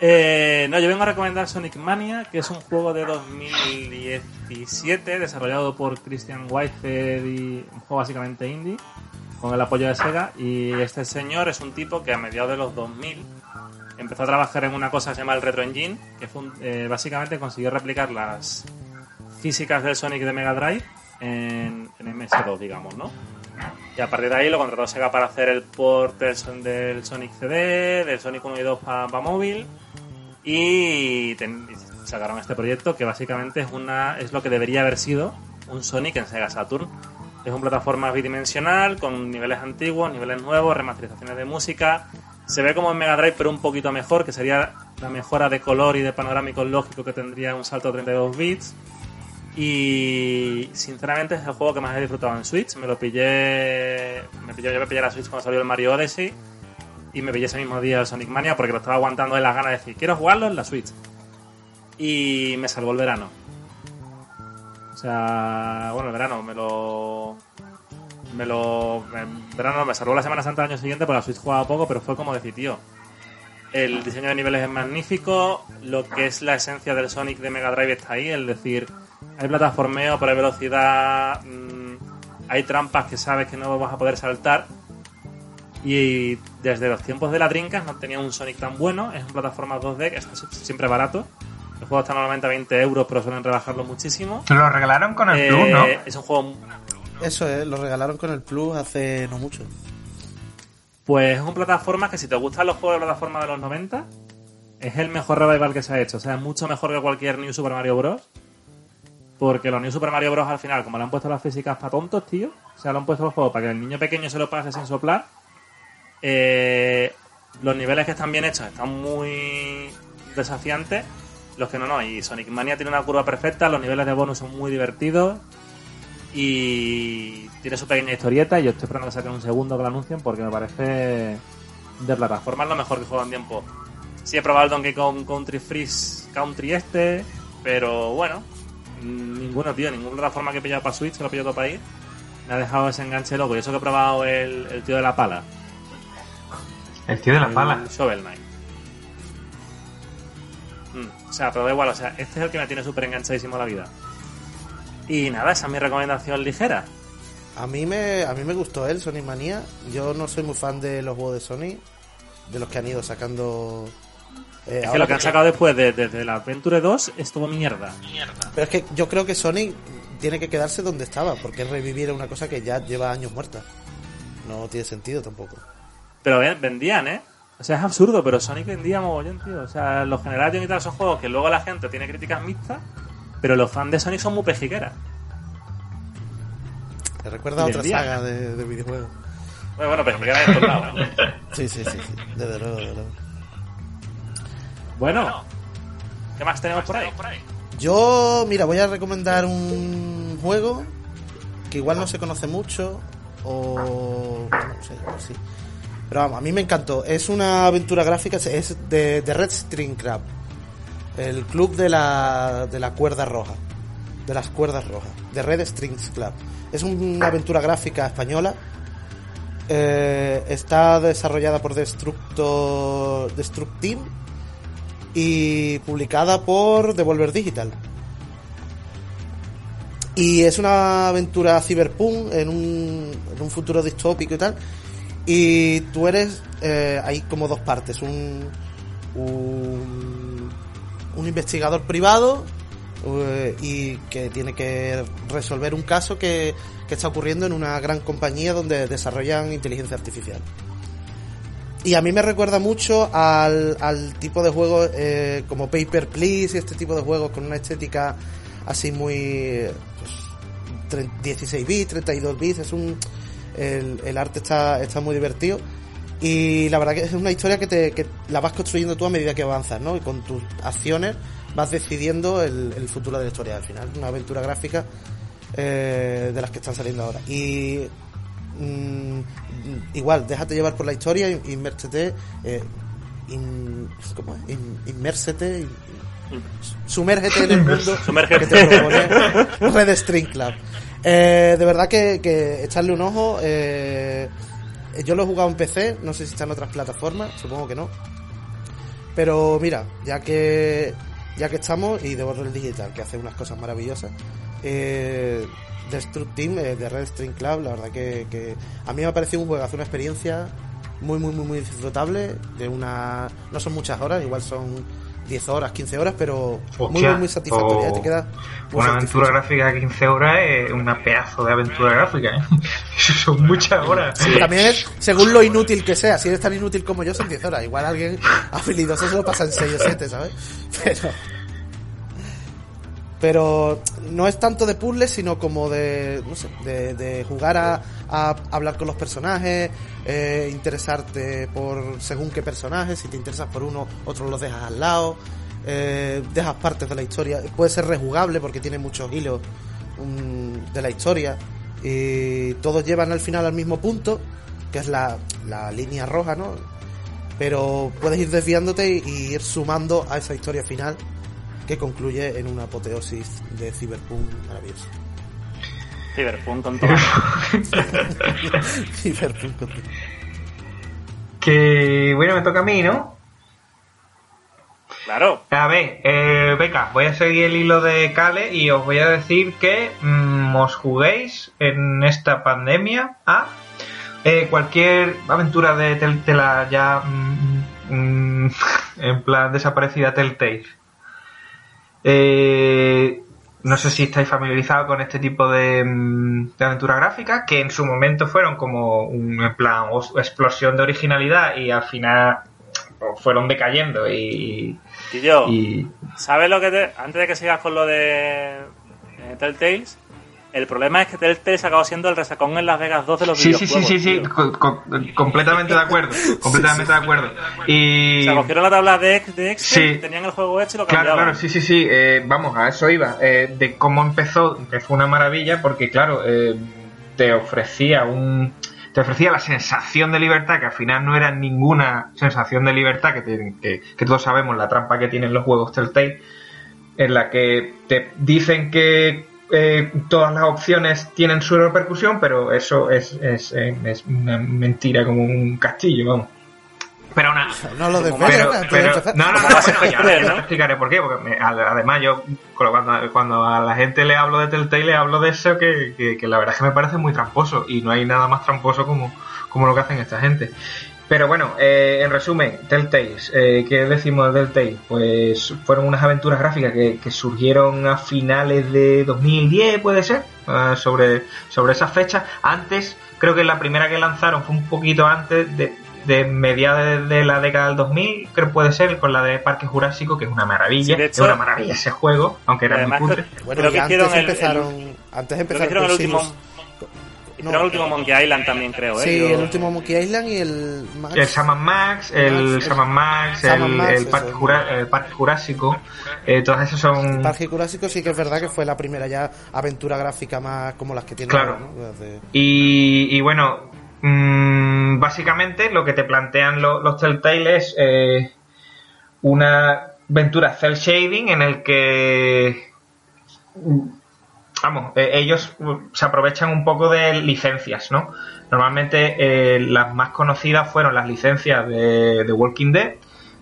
Eh, no, yo vengo a recomendar Sonic Mania, que es un juego de 2017 desarrollado por Christian Whitehead y un juego básicamente indie con el apoyo de Sega. Y este señor es un tipo que a mediados de los 2000 empezó a trabajar en una cosa que se llama el Retro Engine, que fue eh, básicamente consiguió replicar las físicas del Sonic de Mega Drive en, en MS2, digamos, ¿no? Y a partir de ahí lo contrató Sega para hacer el port del, son- del Sonic CD, del Sonic 1 y 2 para móvil. Y sacaron este proyecto que básicamente es una es lo que debería haber sido un Sonic en Sega Saturn. Es una plataforma bidimensional con niveles antiguos, niveles nuevos, remasterizaciones de música. Se ve como en Mega Drive, pero un poquito mejor, que sería la mejora de color y de panorámico lógico que tendría un salto a 32 bits. Y sinceramente es el juego que más he disfrutado en Switch. Me lo pillé. Me pillé, yo me pillé la Switch cuando salió el Mario Odyssey. Y me pillé ese mismo día el Sonic Mania porque lo estaba aguantando en las ganas de decir, quiero jugarlo en la Switch. Y me salvó el verano. O sea, bueno, el verano me lo. Me lo. Verano me salvó la Semana Santa del año siguiente porque la Switch jugaba poco, pero fue como decir, tío. El diseño de niveles es magnífico. Lo que es la esencia del Sonic de Mega Drive está ahí. Es decir, hay plataformeo, pero hay velocidad. mmm, hay trampas que sabes que no vas a poder saltar. Y desde los tiempos de la Dreamcast no tenía un Sonic tan bueno. Es un plataforma 2D que está siempre barato. El juego está normalmente a 20 euros, pero suelen rebajarlo muchísimo. Te lo regalaron con el Eh, Plus, ¿no? Es un juego. Eso es, lo regalaron con el Plus hace no mucho. Pues es un plataforma que si te gustan los juegos de plataforma de los 90, es el mejor revival que se ha hecho. O sea, es mucho mejor que cualquier New Super Mario Bros. Porque los New Super Mario Bros. al final, como le han puesto las físicas para tontos, tío, o sea, lo han puesto los juegos para que el niño pequeño se lo pase sin soplar. eh, los niveles que están bien hechos están muy desafiantes. Los que no, no. Y Sonic Mania tiene una curva perfecta, los niveles de bonus son muy divertidos. Y tiene su pequeña historieta. Y yo estoy esperando que saquen un segundo que lo anuncien porque me parece de plataforma lo mejor que juego en tiempo. Sí he probado el Donkey Kong Country Freeze Country este, pero bueno, ninguno, tío, ninguna plataforma que he pillado para Switch, que lo he pillado todo para ir, me ha dejado ese enganche loco. Y eso que he probado el, el tío de la pala. El tío de la el pala. Shovel Knight. Mm, o sea, pero da igual, o sea, este es el que me tiene súper enganchadísimo la vida. Y nada, esa es mi recomendación ligera. A mí me, a mí me gustó el Sonic Manía. Yo no soy muy fan de los juegos de Sony, de los que han ido sacando. Eh, Es que lo que han sacado después de, desde la Adventure 2 es todo mierda. Pero es que yo creo que Sonic tiene que quedarse donde estaba, porque revivir una cosa que ya lleva años muerta. No tiene sentido tampoco. Pero ven- vendían, ¿eh? O sea, es absurdo, pero Sonic vendía mogollón, tío. O sea, los Generation y tal son juegos que luego la gente tiene críticas mixtas, pero los fans de Sonic son muy pejiqueras. Te recuerda a otra saga de, de videojuegos. Bueno, bueno, pejiqueras de todos lados. ¿eh? Sí, sí, sí, sí. Desde luego, desde luego. Bueno, ¿qué más tenemos por ahí? Yo, mira, voy a recomendar un juego que igual no se conoce mucho o no sé, sí. Pero vamos, a mí me encantó. Es una aventura gráfica, es- de, de Red String Club, el club de la, de la cuerda roja, de las cuerdas rojas, de Red Strings Club. Es una aventura gráfica española. Eh, está desarrollada por Destructor, Destruct Team y publicada por Devolver Digital. Y es una aventura cyberpunk en un, en un futuro distópico y tal. Y tú eres. eh, hay como dos partes. Un. Un, investigador privado. eh, y que tiene que resolver un caso que, que está ocurriendo en una gran compañía donde desarrollan inteligencia artificial. Y a mí me recuerda mucho al, al tipo de juegos eh, como Paper Please y este tipo de juegos con una estética así muy pues, tre- 16 bits, 32 bits, es un el, el arte está, está muy divertido y la verdad que es una historia que, te, que la vas construyendo tú a medida que avanzas, ¿no? Y con tus acciones vas decidiendo el, el futuro de la historia al final, una aventura gráfica eh, de las que están saliendo ahora. Y mm, igual, déjate llevar por la historia, in- inmértete, eh, in- ¿cómo es? In- inmérsete, in- sumérgete en el mundo Sumérgete. que te propone Red String Club. Eh, de verdad que, que echarle un ojo. eh, yo lo he jugado en PC, no sé si está en otras plataformas, supongo que no. Pero mira, ya que ya que estamos y de Borrell Digital, que hace unas cosas maravillosas, eh, Destruct Team eh, de Red String Club, la verdad que, que a mí me ha parecido un juego, hace una experiencia muy, muy, muy, muy disfrutable, de una... no son muchas horas, igual son 10 horas, 15 horas, pero muy, Hostia, muy, muy satisfactoria, te queda muy Una aventura gráfica de 15 horas es una pedazo de aventura gráfica, ¿eh? Son muchas horas. También es según lo inútil que sea. Si eres tan inútil como yo, son 10 horas. Igual alguien habilidoso se lo pasa en 6 o 7, ¿sabes? Pero. Pero no es tanto de puzzles, sino como de, no sé, de, jugar a, a hablar con los personajes, eh, interesarte por según qué personajes, si te interesas por uno, otros los dejas al lado, eh, dejas partes de la historia, puede ser rejugable porque tiene muchos hilos um, de la historia y todos llevan al final al mismo punto, que es la, la línea roja, ¿no? Pero puedes ir desviándote y ir sumando a esa historia final que concluye en una apoteosis de Cyberpunk maravilloso. Cyberpunk con todo. Cyberpunk con todo. Que bueno, me toca a mí, ¿no? Claro. A ver, eh, Beca, voy a seguir el hilo de Kale y os voy a decir que mm, os juguéis en esta pandemia a eh, cualquier aventura de Telltale ya mm, mm, en plan desaparecida Telltale. Eh, no sé si estáis familiarizados con este tipo de, mm, de aventura gráfica, que en su momento fueron como un plan os- explosión de originalidad y al final fueron decayendo y, Y yo, y ¿sabes lo que te... Antes de que sigas con lo de eh, Telltales, el problema es que Telltale se acabó siendo el resacón en Las Vegas 2 de los sí sí sí videojuegos. sí sí tío. co- co- completamente de acuerdo completamente de acuerdo y O sea, cogieron la tabla de, ex- de Excel, Sí. tenían el juego hecho y lo Claro, cambiaban. claro, sí, sí, sí. eh, vamos, a eso iba. eh, de cómo empezó, que fue una maravilla, porque claro, eh, te ofrecía un. Te ofrecía la sensación de libertad, que al final no era ninguna sensación de libertad, que, te- que, que todos sabemos la trampa que tienen los juegos Telltale, en la que te dicen que eh, todas las opciones tienen su repercusión, pero eso es, es, es una mentira como un castillo, vamos. Pero aún, a- No lo desveles pero, pero- no, no, no, bueno, ya, ya ¿no? te explicaré por qué, porque me- ad- además yo cuando, cuando a la gente le hablo de Telltale le hablo de eso que, que- que la verdad es que me parece muy tramposo y no hay nada más tramposo como, como lo que hacen esta gente. Pero bueno, eh, en resumen, Telltales, eh, ¿qué decimos de Telltale? Pues fueron unas aventuras gráficas que, que surgieron a finales de 2010, puede ser, Ah, sobre, sobre esas fechas. Antes, creo que la primera que lanzaron fue un poquito antes de, de mediados de la década del 2000, creo que puede ser, con la de Parque Jurásico, que es una maravilla, Sí, es una maravilla ese juego, aunque era muy cutre. Bueno, Creo que antes el- empezaron, el- antes Creo que empezaron hicieron el último, El último Monkey Island también, creo, ¿eh? Sí, Yo- el último Monkey Island y el Max. El Saman Max, el Max, Saman Max, el, Saman Max, el Parque, eso. Jura- el Parque Jurásico, eh, todas esas son... Parque Jurásico sí que es verdad que fue la primera ya aventura gráfica más como las que tiene Claro. ahora, ¿no? Desde- Y, y bueno, mm, básicamente lo que te plantean lo- los Telltale es eh, una aventura cel shading en el que vamos, eh, ellos mm, se aprovechan un poco de licencias, ¿no? Normalmente eh, las más conocidas fueron las licencias de, de Walking Dead,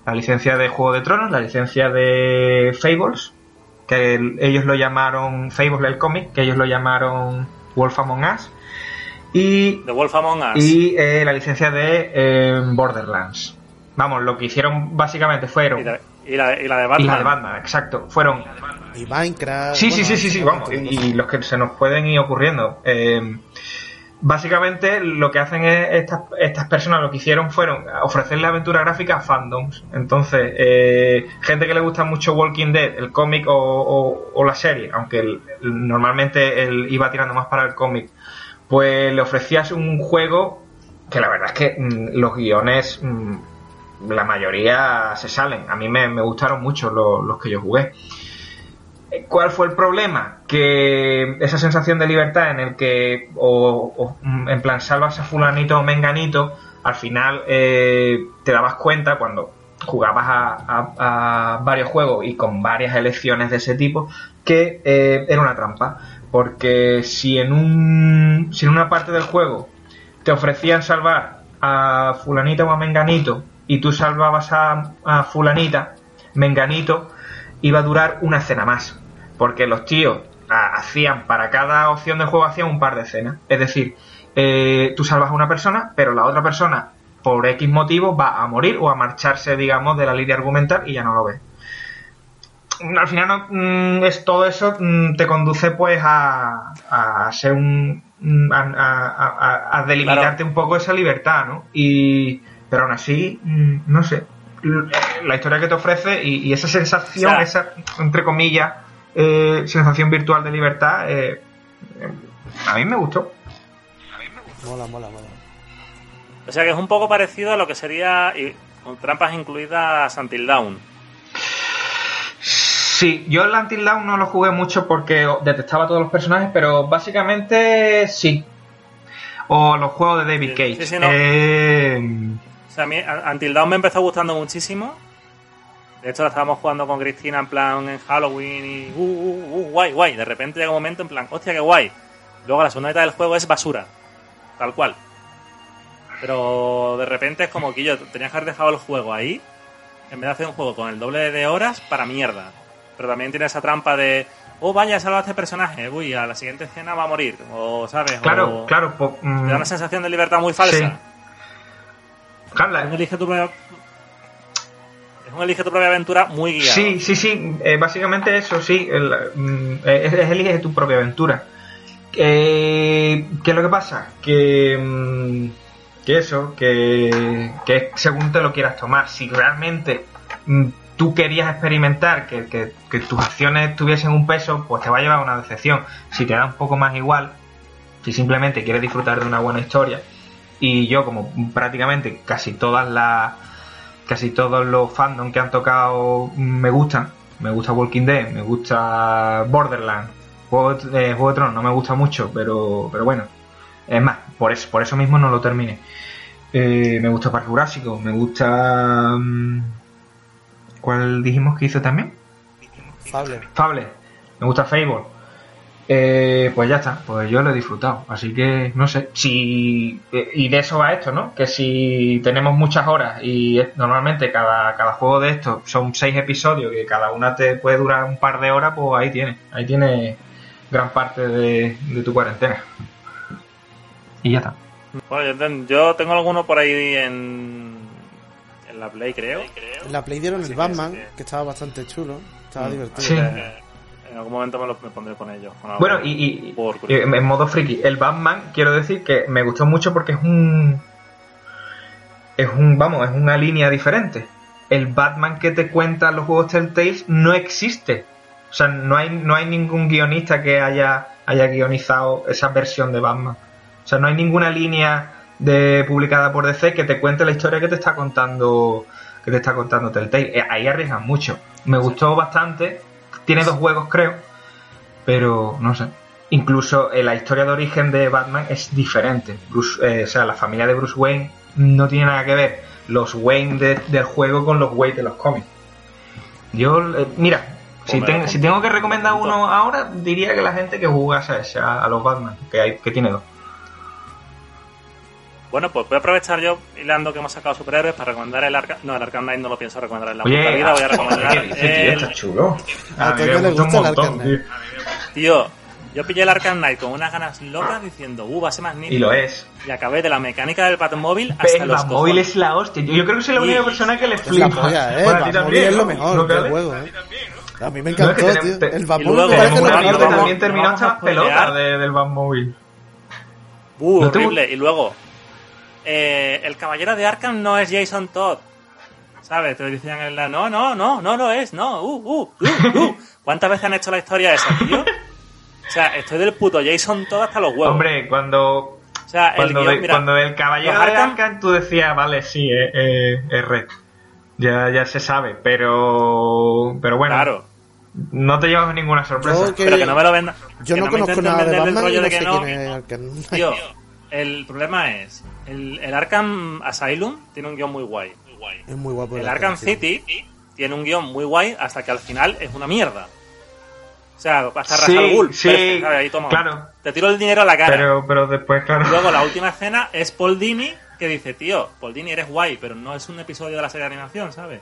la licencia de Juego de Tronos, la licencia de Fables, que el- ellos lo llamaron Fables el cómic, que ellos lo llamaron Wolf Among Us, y, The Wolf Among Us. y eh, la licencia de eh, Borderlands. Vamos, lo que hicieron básicamente fueron Y la, y la- y la de y Batman. la de Batman, exacto, fueron Y Minecraft. Sí, sí, bueno, sí, sí, sí, vamos. Y, y los que se nos pueden ir ocurriendo. Eh, básicamente lo que hacen es estas, estas personas lo que hicieron fueron ofrecerle aventura gráfica a fandoms. Entonces, eh, gente que le gusta mucho Walking Dead, el cómic o, o- o la serie, aunque el- el- normalmente él iba tirando más para el cómic, pues le ofrecías un juego que la verdad es que mm, los guiones, mm, la mayoría se salen. A mí me, me gustaron mucho los, los que yo jugué. ¿Cuál fue el problema? Que esa sensación de libertad en el que, o, mm, en plan, salvas a fulanito o menganito, al final eh, te dabas cuenta cuando jugabas a, a- a varios juegos y con varias elecciones de ese tipo, que eh, era una trampa. Porque si en, un, si en una parte del juego te ofrecían salvar a fulanito o a menganito y tú salvabas a, a fulanita, menganito iba a durar una escena más. Porque los tíos ah, hacían, para cada opción de juego hacían un par de escenas. Es decir, eh, tú salvas a una persona, pero la otra persona, por X motivo, va a morir o a marcharse, digamos, de la línea argumental y ya no lo ves. Al final no, mm, es todo eso mm, te conduce pues a, a ser un mm, a, a- a- a delimitarte un poco esa libertad, ¿no? Y pero aún así, mm, no sé, la historia que te ofrece y, y esa sensación, O sea, esa entre comillas eh, sensación virtual de libertad, eh, eh, a mí me gustó. Mola, mola, mola. O sea que es un poco parecido a lo que sería, y con trampas incluidas, Until Dawn. Sí, yo el Until Dawn no lo jugué mucho porque detestaba a todos los personajes, pero básicamente sí. O los juegos de David Sí, Cage. sí, sí, no. Eh, a mí Until Dawn me empezó gustando muchísimo. De hecho, la estábamos jugando con Cristina en plan en Halloween y uh, uh, uh, guay, guay. De repente llega un momento en plan, hostia, qué guay. Luego la segunda mitad del juego es basura. Tal cual. Pero de repente es como que yo tenías que haber dejado el juego ahí en vez de hacer un juego con el doble de horas para mierda. Pero también tiene esa trampa de, oh, vaya, salva a este personaje, uy, a la siguiente escena va a morir. O, ¿sabes? claro, O- claro. po- mm, Te da una sensación de libertad muy falsa. Es un elige tu propia. Es un elige tu propia aventura muy guiado. Sí, sí, sí. eh, básicamente eso, sí. el, mm, es, es elige tu propia aventura. Eh, ¿Qué es lo que pasa? Que, mm, que eso, que, que según te lo quieras tomar. Si realmente mm, tú querías experimentar que, que- que tus acciones tuviesen un peso, pues te va a llevar a una decepción. Si te da un poco más igual, si simplemente quieres disfrutar de una buena historia, y yo como prácticamente casi todas las casi todos los fandom que han tocado me gustan. Me gusta Walking Dead, me gusta Borderlands. Juego, de- eh, Juego de Tronos no me gusta mucho, pero, pero bueno. Es más, por eso, por eso mismo no lo terminé. Eh, me gusta Parque Jurásico, me gusta... mm, ¿Cuál dijimos que hizo también? Fable. Fable. Me gusta Fable. Eh, pues ya está, pues yo lo he disfrutado. Así que, no sé, si... eh, Y de eso va esto, ¿no? Que si tenemos muchas horas y normalmente cada, cada juego de estos son seis episodios, que cada una te puede durar un par de horas, pues ahí tienes. Ahí tienes gran parte de, de tu cuarentena. Y ya está. Bueno, yo, ten- yo tengo alguno por ahí en. En la Play, creo. En la Play dieron el Batman, que estaba bastante chulo. Estaba Mm. divertido. Sí. Eh, En algún momento me, lo, me pondré con ellos. con. Bueno, y, y- curiosidad. en modo friki, el Batman, quiero decir que me gustó mucho porque es un. Es un, vamos, es una línea diferente. El Batman que te cuentan los juegos Telltale no existe. O sea, no hay, no hay ningún guionista que haya, haya guionizado esa versión de Batman. O sea, no hay ninguna línea de publicada por DC que te cuente la historia que te está contando que te está contando Telltale. Eh, Ahí arriesgan mucho. Me gustó bastante. Tiene dos juegos, creo pero no sé. Incluso eh, la historia de origen de Batman es diferente. Bruce, eh, o sea, la familia de Bruce Wayne no tiene nada que ver los Wayne de- del juego con los Wayne de los cómics. Yo, eh, mira, si, ten- si tengo que recomendar uno ahora, diría que la gente que jugase a, a los Batman, que, hay, que tiene dos. Bueno, pues voy a aprovechar yo, hilando que hemos sacado superhéroes, para recomendar el Arkham... No, el Arkham Knight no lo pienso recomendar en la puta Oye, vida. Voy a ah, recomendar ¿qué dice, tío? el- Está chulo. A me le gusta el Arkham tío. Tío, yo pillé el Arkham Knight con unas ganas locas diciendo, uh, va a ser más nítido. Y lo es. Y acabé de la mecánica del Batmóvil hasta El los Batmóvil es la hostia. Yo yo creo que soy la única persona que le Es la flipa. polla, eh. Bueno, a ti también, es lo mejor ¿No, del juego, eh. A mí me No, es que encantó, tío. te- El Batmóvil parece lo mejor también terminó hasta las pelotas de- del Batmóvil. Uh, ¿No te horrible. Y luego, eh, el caballero de Arkham no es Jason Todd. ¿Sabes? Te decían en la... No, no, no, no lo es, no. Uh, uh, uh, uh. ¿Cuántas veces han hecho la historia esa, tío? O sea, estoy del puto Jason Todd hasta los huevos. Hombre, cuando, o sea, el cuando, guion, de- mira, cuando el caballero de Arkham- Arkham tú decías, vale, sí, es, es- es red. Ya, ya se sabe, pero pero bueno, Claro. no te llevas ninguna sorpresa. Que- Pero que no me lo vendan. Yo que no me conozco nada de el Batman y rollo no de sé que no. quién es Arkham Knight. Tío, el problema es, el, el Arkham Asylum tiene un guion muy guay. Es muy guapo. El Arkham City tiene un guion muy guay hasta que al final es una mierda. O sea, hasta Sí, Ra's al Ghul, sí. Ahí toma. claro. Te tiro el dinero a la cara. Pero pero después, claro. Y luego la última escena es Paul Dini que dice, tío, Paul Dini eres guay, pero no es un episodio de la serie de animación, ¿sabes?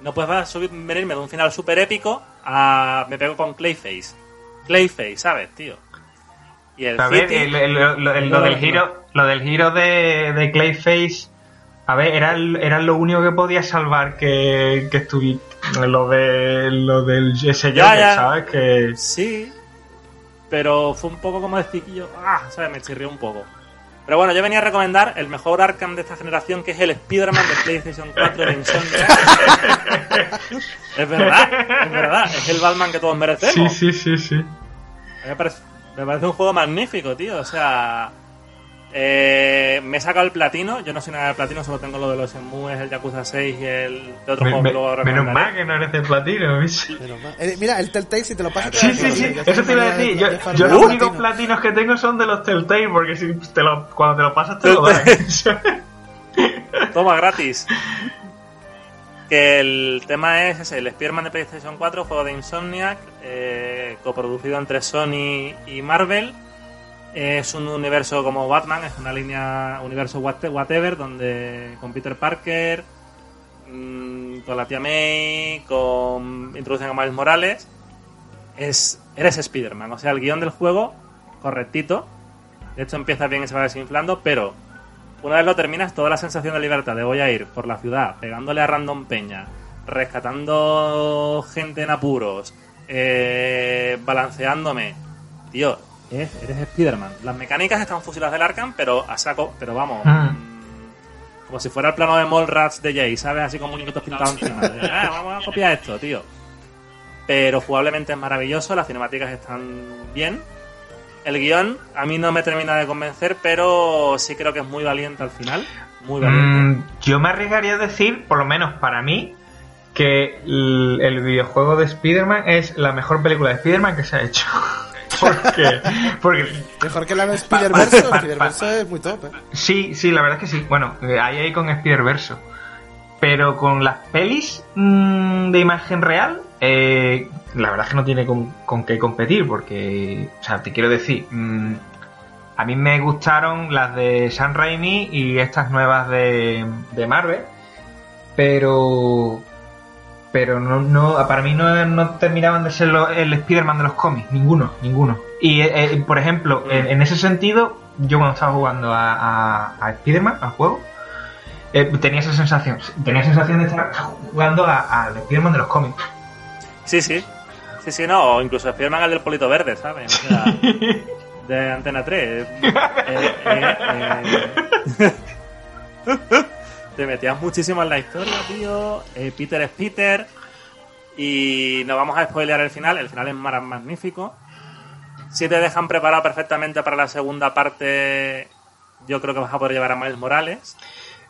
No puedes subir, venirme de un final súper épico a me pego con Clayface. Clayface, ¿sabes, tío? Y el A ver, City- el- el- lo, el- del giro, lo del giro de, de Clayface, a ver, era, el- era lo único que podía salvar que, que estuviera lo de lo del ese Ya, Joker, ya. ¿sabes? Que Sí, pero fue un poco como decir que yo, ah, ¿sabes? Me chirrió un poco. Pero bueno, yo venía a recomendar el mejor Arkham de esta generación, que es el Spider-Man de PlayStation 4 de Insomnia. es verdad, es verdad. Es el Batman que todos merecemos. Sí, sí, sí, sí. Me parece, me parece un juego magnífico, tío. O sea, eh, me he sacado el platino. Yo no soy nada de platino, solo tengo lo de los emues, el Yakuza 6 y el de otro Me- juego me- que luego menos mal que no eres de platino. Menos mal. Eh, mira, el Telltale, si te lo pasas... te Sí, sí, sí, ya eso te iba a decir. de- Yo, de yo farmear los únicos platino. platinos que tengo son de los Telltale, porque si te lo, cuando te lo pasas te lo dan. Toma gratis. Que el tema es el Spider-Man de PlayStation 4, juego de Insomniac, eh, coproducido entre Sony y Marvel. Es un universo como Batman, es una línea universo what- whatever, donde con Peter Parker, mm, con la tía May, con introducen a Miles Morales, es eres Spider-Man. O sea, el guion del juego, correctito. De hecho, empieza bien y se va desinflando, pero una vez lo terminas, toda la sensación de libertad de voy a ir por la ciudad, pegándole a random peña, rescatando gente en apuros, eh, balanceándome. Tío, es- eres Spider-Man. Las mecánicas están fusiladas del Arkham, pero a saco, pero vamos. Ah. mm, Como si fuera el plano de Mallrats de Jay, ¿sabes? Así con muñequitos pintados encima. De, "Ah, vamos a copiar esto, tío. Pero jugablemente es maravilloso, las cinemáticas están bien. El guion a mí no me termina de convencer, pero sí creo que es muy valiente al final. Muy valiente. Mm, yo me arriesgaría a decir, por lo menos para mí, que el, el videojuego de Spider-Man es la mejor película de Spider-Man que se ha hecho. ¿Por qué? Porque Mejor que la de Spider-Verse, Spider-Verse es muy top, eh. sí, sí, la verdad es que sí. Bueno, eh, ahí hay con Spider-Verse. Pero con las pelis mm, de imagen real, eh, la verdad es que no tiene con, con qué competir. Porque, o sea, te quiero decir, mm, a mí me gustaron las de Sam Raimi y estas nuevas de, de Marvel. Pero. Pero no, no para mí no, no terminaban de ser lo- el Spider-Man de los cómics. Ninguno, ninguno. Y, eh, eh, por ejemplo, en, en ese sentido, yo cuando estaba jugando a, a, a Spider-Man, al juego, eh, tenía esa sensación. Tenía sensación de estar jugando a- al Spider-Man de los cómics. Sí, sí. Sí, sí, no. O incluso Spider-Man el del polito verde, ¿sabes? O sea, de Antena 3. Eh, eh, eh. Te metías muchísimo en la historia, tío. Eh, Peter es Peter. Y no vamos a spoilear el final. El final es magnífico. Si te dejan preparado perfectamente para la segunda parte, yo creo que vas a poder llevar a Miles Morales.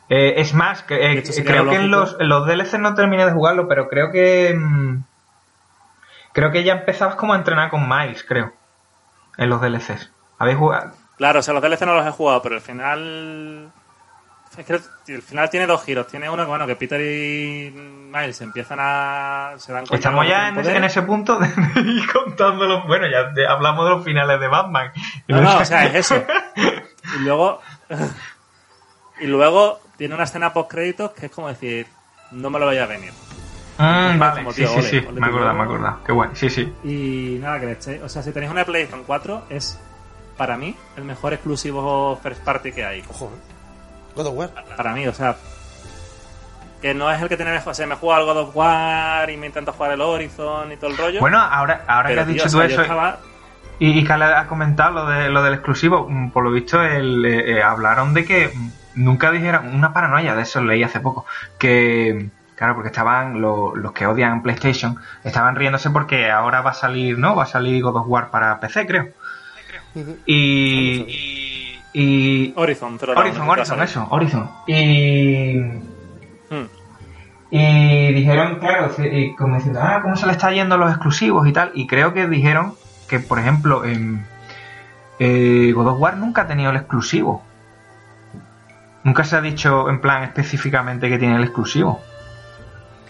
Eh, es más, que, eh, creo que en los, en los DLC no terminé de jugarlo, pero creo que. mm, creo que ya empezabas como a entrenar con Miles, creo. En los DLCs. ¿Habéis jugado? Claro, o sea, los DLC no los he jugado, pero el final. Es que el final tiene dos giros. Tiene uno que, bueno, que Peter y Miles empiezan a. Se dan Estamos ya en ese, poder. en ese punto de, ir contando los. Bueno, ya de- hablamos de los finales de Batman. No, no, o sea, es eso. Y luego. y luego tiene una escena post créditos que es como decir. No me lo vaya a venir. Mm, vale, sí, sí, sí. Me acuerdo, me acuerdo. Qué guay, sí, sí. Y nada, que le echéis- O sea, si tenéis una PlayStation 4, es para mí el mejor exclusivo first party que hay. Ojo, eh. God of War. Para mí, o sea. Que no es el que tiene mejor. O sea, me juego al God of War y me intento jugar el Horizon y todo el rollo. Bueno, ahora, ahora que has tío, dicho o tú sea, eso. estaba. Y, y Carla ha comentado lo, de, lo del exclusivo. mm, Por lo visto, el, eh, eh, hablaron de que nunca dijeron una paranoia, de eso leí hace poco. Que, claro, porque estaban lo- los que odian PlayStation, estaban riéndose porque ahora va a salir, ¿no? Va a salir God of War para PC, creo. Ujú. Y. y, y- Horizon, Dawn, Horizon, Horizon, eso, Horizon. Y. Hmm. Y dijeron, claro, y como diciendo, ah, ¿cómo se le está yendo a los exclusivos y tal? Y creo que dijeron que, por ejemplo, en eh, God of War nunca ha tenido el exclusivo. Nunca se ha dicho en plan específicamente que tiene el exclusivo.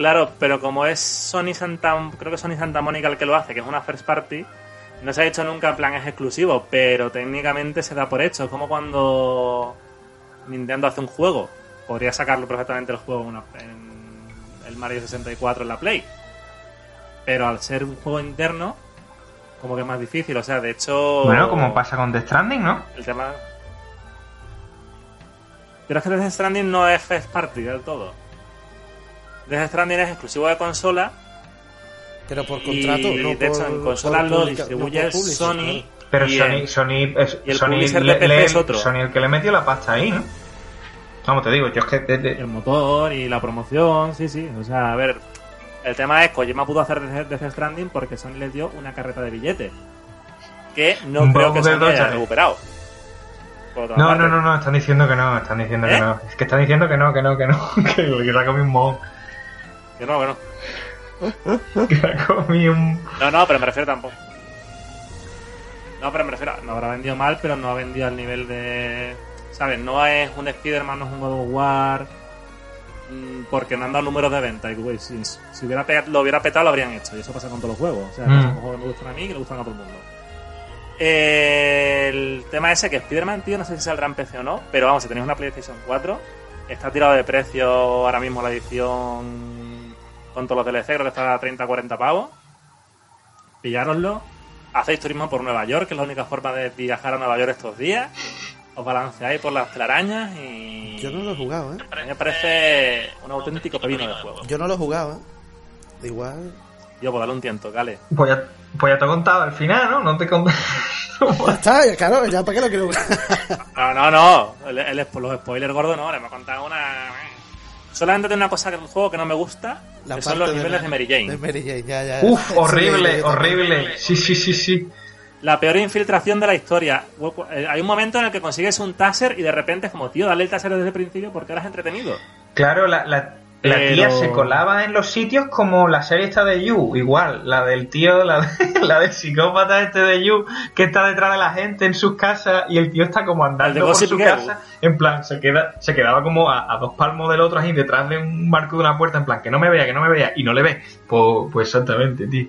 Claro, pero como es Sony Santa, creo que Sony Santa Mónica el que lo hace, que es una first party, no se ha dicho nunca plan es exclusivo, pero técnicamente se da por hecho. Es como cuando Nintendo hace un juego. Podría sacarlo perfectamente el juego en, una- en el Mario 64 en la Play. Pero al ser un juego interno, como que es más difícil. O sea, de hecho... Bueno, como pasa con Death Stranding, ¿no? El tema... Pero es que Death Stranding no es first party del todo. Death Stranding es exclusivo de consola Pero por y contrato, no de hecho por- en consolas por lo distribuye no Sony claro. Pero Y Sony, el- Sony, es, y el Sony, publisher le- de PC le- es otro. Sony el que le metió la pasta ahí, ¿no? Vamos, te digo, yo es que... de- de- el motor y la promoción, sí, sí. O sea, a ver, el tema es Kojima pudo hacer Death Stranding porque Sony les dio una carreta de billetes. Que no Un creo que Sony haya recuperado. No, parte. no, no, no, están diciendo que no, están diciendo ¿Eh? que no. Es que están diciendo que no, que no, que no. Que, que se ha comido un mohón. Que no, que no. Un... No, no, pero me refiero tampoco. No, pero me refiero, no habrá vendido mal, pero no ha vendido al nivel de. ¿Sabes? No es un Spider-Man, no es un God of War. mm, Porque no han dado números de venta. Y, güey, si, si hubiera pe- lo hubiera petado, lo habrían hecho. Y eso pasa con todos los juegos. O sea, Mm. son juegos que me gustan a mí y que le gustan a todo el mundo. Eh, el tema ese que Spider-Man, tío, no sé si saldrá en PC o no. Pero vamos, si tenéis una PlayStation 4, está tirado de precio ahora mismo la edición con todos los DLC. Creo que está a 30-40 pavos pillároslo. Hacéis turismo por Nueva York, que es la única forma de viajar a Nueva York estos días. Os balanceáis por las telarañas y. Yo no lo he jugado, ¿eh? A mí me parece un auténtico pepino de juego. Yo no lo he jugado, ¿eh? Igual. Yo, pues dale un tiento, Cale. Pues ya, pues ya te he contado al final, ¿no? No te he contado. Ya está, ya, claro, ya para qué lo quiero jugar. No, no, no. El, el- los spoilers gordos no, le me ha contado una. Solamente tiene una cosa del juego que no me gusta, que son los niveles la- de Mary Jane. De Mary Jane, ya, ya. Uf, horrible, horrible. Sí, sí, sí, sí. La peor infiltración de la historia. Eh, Hay un momento en el que consigues un taser y de repente es como, tío, dale el taser desde el principio porque eras entretenido. Claro, la, la, la Pero- tía se colaba en los sitios como la serie esta de You, igual, la del tío, la, de- la del psicópata este de You, que está detrás de la gente en sus casas y el tío está como andando por su Girl. casa, en plan, se queda, se quedaba como a, a dos palmos del otro ahí detrás de un marco de una puerta, en plan, que no me vea, que no me vea, y no le ve. Pues, pues exactamente, tío.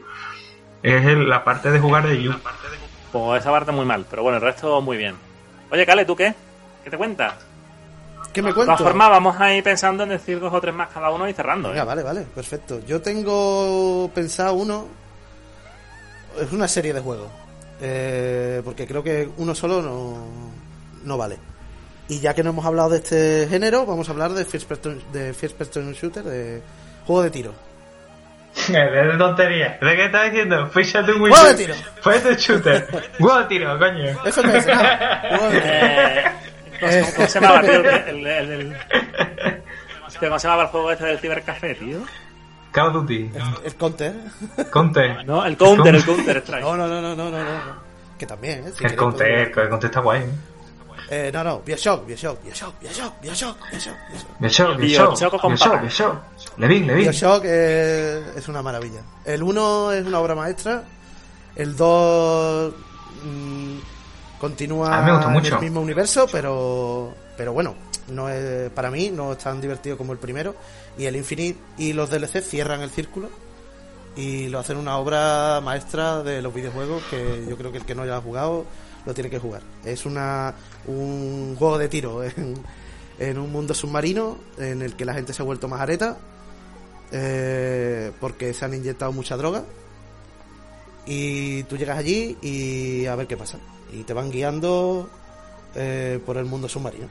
Es el- la parte de jugar de You. Pues esa parte muy mal, pero bueno, el resto muy bien. Oye, Cale, ¿tú qué? ¿Qué te cuentas? ¿Qué me De cuento? todas formas, vamos a ir pensando en decir dos o tres más cada uno y cerrando. ¿eh? Venga, vale, vale, perfecto. Yo tengo pensado uno. Es una serie de juegos. Eh, porque creo que uno solo no, no vale. Y ya que no hemos hablado de este género, vamos a hablar de First Person, de first person Shooter, de juego de tiro. de tontería. ¿De qué estás diciendo? Fíjate un Juego de tiro. De shooter. Juego de tiro, coño. Eso no es nada. Juego de tiro. ¿Cómo, se llamaba, tío? El, el, el- el- Hostia, ¿Cómo se llamaba el juego este del cibercafé, tío? Call of Duty. El counter. Conte. No, el counter, el counter strike. No, no, no, no, no, no, no. Que también, ¿eh? Si El el Conte está guay. ¿eh? Eh, no, no, Bioshock, Bioshock, Bioshock, Bioshock, Bioshock, Bioshock, Bioshock. Bioshock, Bioshock Bioshock, Bioshock. Levin, Levin. Bioshock es una maravilla. El 1 es una obra maestra. El 2 mm, continúa me en mucho. el mismo universo, pero pero bueno, no es para mí no es tan divertido como el primero. Y el Infinite y los DLC cierran el círculo y lo hacen una obra maestra de los videojuegos que yo creo que el que no haya jugado lo tiene que jugar. Es una un juego de tiro en, en un mundo submarino en el que la gente se ha vuelto más areta eh, porque se han inyectado mucha droga y tú llegas allí y a ver qué pasa y te van guiando eh, por el mundo submarino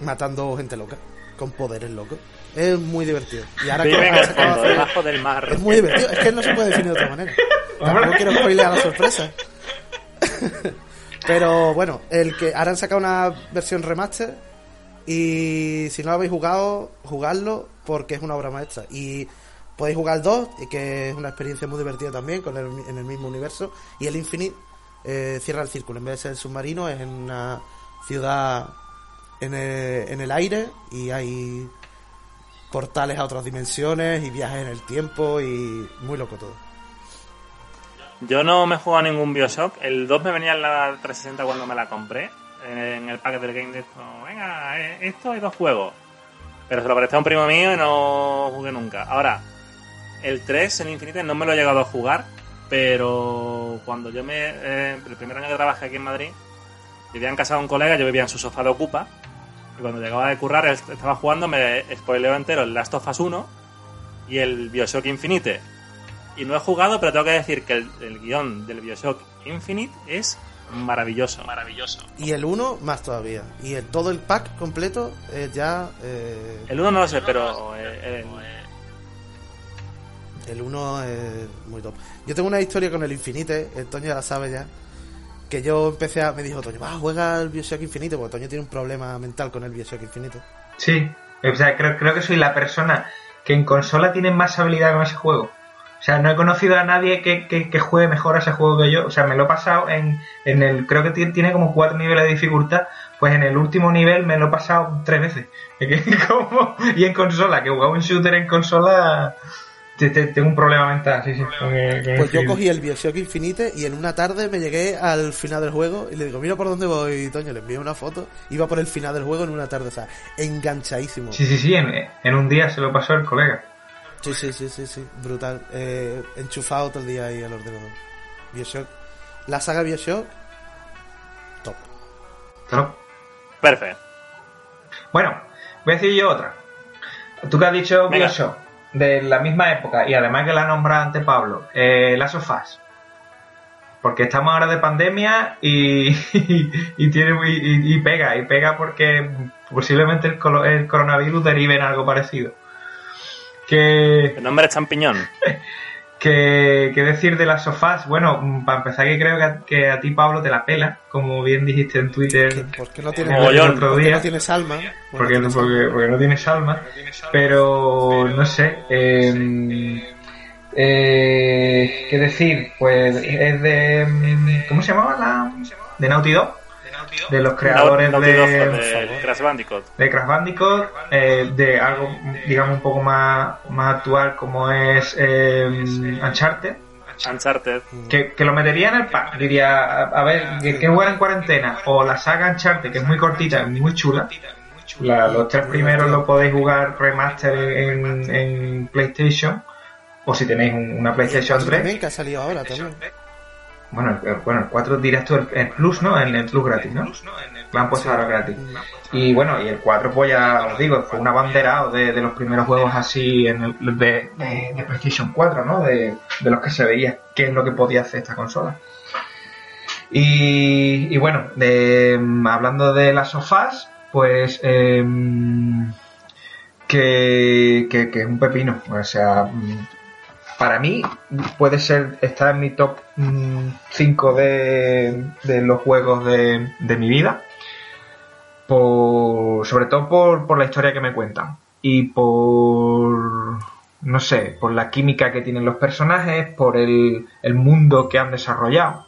matando gente loca con poderes locos es muy divertido y ahora que Vive fondo, debajo del mar. es muy divertido es que no se puede definir de otra manera tampoco quiero spoilear la sorpresa pero bueno el que ahora han sacado una versión remaster y si no lo habéis jugado, jugadlo porque es una obra maestra. Y podéis jugar el 2, y que es una experiencia muy divertida también con el, en el mismo universo. Y el Infinite eh, cierra el círculo. En vez de ser submarino, es en una ciudad en el, en el aire y hay portales a otras dimensiones y viajes en el tiempo y muy loco todo. Yo no me he jugado ningún Bioshock. El 2 me venía en la 360 cuando me la compré. En el paquete del game de esto. Venga, eh, esto hay dos juegos. Pero se lo presté a un primo mío y no jugué nunca. Ahora, el 3 en Infinite no me lo he llegado a jugar. Pero cuando yo me. eh, el primer año que trabajé aquí en Madrid, vivía en casa de un colega, yo vivía en su sofá de Ocupa. Y cuando llegaba de currar, él estaba jugando, me spoileó entero el Last of Us 1 y el Bioshock Infinite. Y no he jugado, pero tengo que decir que el, el guion del Bioshock Infinite es maravilloso. Maravilloso. Y el 1 más todavía. Y el, todo el pack completo es ya... eh, El 1 no lo sé, pero eh, el- El 1 es muy top. Yo tengo una historia con el Infinite, el Toño ya la sabe ya. que yo empecé a... Me dijo Toño, va, juega el Bioshock Infinito, porque Toño tiene un problema mental con el Bioshock Infinito. Sí, o sea, creo, creo que soy la persona que en consola tiene más habilidad con ese juego. O sea, no he conocido a nadie que, que, que juegue mejor a ese juego que yo. O sea, me lo he pasado en, en el... Creo que tiene, como cuatro niveles de dificultad. Pues en el último nivel me lo he pasado tres veces. Y en consola, que jugaba un shooter en consola... te- te- Tengo un problema mental, sí, sí. con el- con el Pues yo cogí el Bioshock Infinite y en una tarde me llegué al final del juego y le digo, mira por dónde voy, Toño, le envié una foto, iba por el final del juego en una tarde, o sea, enganchadísimo. Sí, sí, sí, en, en un día se lo pasó el colega. Sí, sí, sí, sí, sí, brutal. Eh, enchufado todo el día ahí al ordenador. Bioshock. La saga Bioshock, top. Claro. Perfecto. Bueno, voy a decir yo otra. Tú que has dicho Venga. Bioshock, de la misma época, y además que la nombra ante Pablo, eh, Last of Us. Porque estamos ahora de pandemia y, y, tiene, y, y pega, y pega porque posiblemente el, colo- el coronavirus derive en algo parecido. Que, El nombre es champiñón. que, que decir de las sofás, bueno, para empezar que creo que a, que a ti Pablo te la pela, como bien dijiste en Twitter ¿Por qué no tienes, Mogollón. el otro por qué día. no tienes alma? Porque, tienes porque, alma. porque no tienes alma, pero no sé. Eh, eh, ¿Qué decir? Pues es de. mm, ¿Cómo se llamaba la.? De Naughty Dog, de los creadores de, de Crash Bandicoot. de Crash Bandicoot, eh, de algo, digamos, un poco más, más actual como es eh, Uncharted. Uncharted. Que, que lo metería en el pack. Diría, a, a ver, que, que jugar en cuarentena. O la saga Uncharted, que es muy cortita, es muy chula. La- los tres primeros lo podéis jugar remaster en, en PlayStation. O si tenéis un- una PlayStation cuatro 3. también, que ha salido ahora también. Bueno, el, bueno, el 4 dirás tú el, el Plus, ¿no? En el Plus gratis, ¿no? Lo han puesto ahora gratis. Y bueno, y el 4, pues ya os digo, fue un abanderado de, de los primeros juegos así en el, de, de- de PlayStation 4, ¿no? De, de los que se veía qué es lo que podía hacer esta consola. Y, y bueno, de, hablando de las sofás, pues em, que, que, que es un pepino. O sea, mm, para mí puede ser, está en mi top 5 de, de los juegos de, de mi vida. Por, sobre todo por, por la historia que me cuentan. Y por, no sé, por la química que tienen los personajes, por el, el mundo que han desarrollado.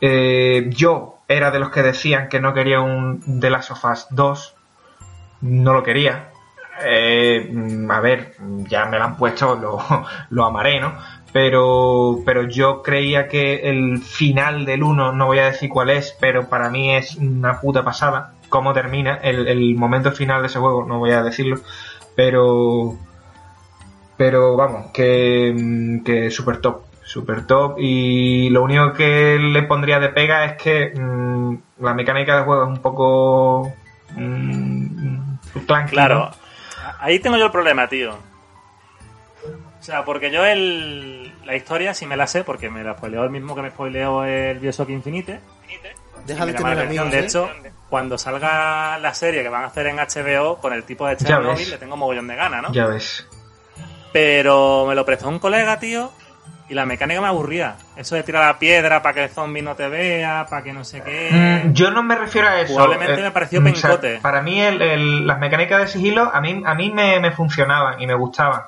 Eh, yo era de los que decían que no quería un The Last of Us 2. No lo quería. Eh, mm, a ver, ya me lo han puesto, lo, lo amaré, ¿no? Pero, pero yo creía que el final del 1, no voy a decir cuál es, pero para mí es una puta pasada. Cómo termina, el, el momento final de ese juego, no voy a decirlo. Pero, pero vamos, que, mm, que super top, super top. Y lo único que le pondría de pega es que mm, la mecánica de juego es un poco. mm, clunky, Claro. ¿no? Ahí tengo yo el problema, tío. O sea, porque yo el, la historia sí me la sé, porque me la spoileó el mismo que me spoileó el Bioshock Infinite. Deja Me de tener amigos, De ¿eh? hecho, cuando salga la serie que van a hacer en HBO con el tipo de Chernobyl, le tengo mogollón de gana, ¿no? Ya ves. Pero me lo prestó un colega, tío, y la mecánica me aburría. Eso de tirar la piedra para que el zombie no te vea, para que no sé qué. Mm, yo no me refiero a eso. Jugablemente Eh, me pareció o sea, pencote. para mí el- el- las mecánicas de sigilo a mí, a mí me, me funcionaban y me gustaban.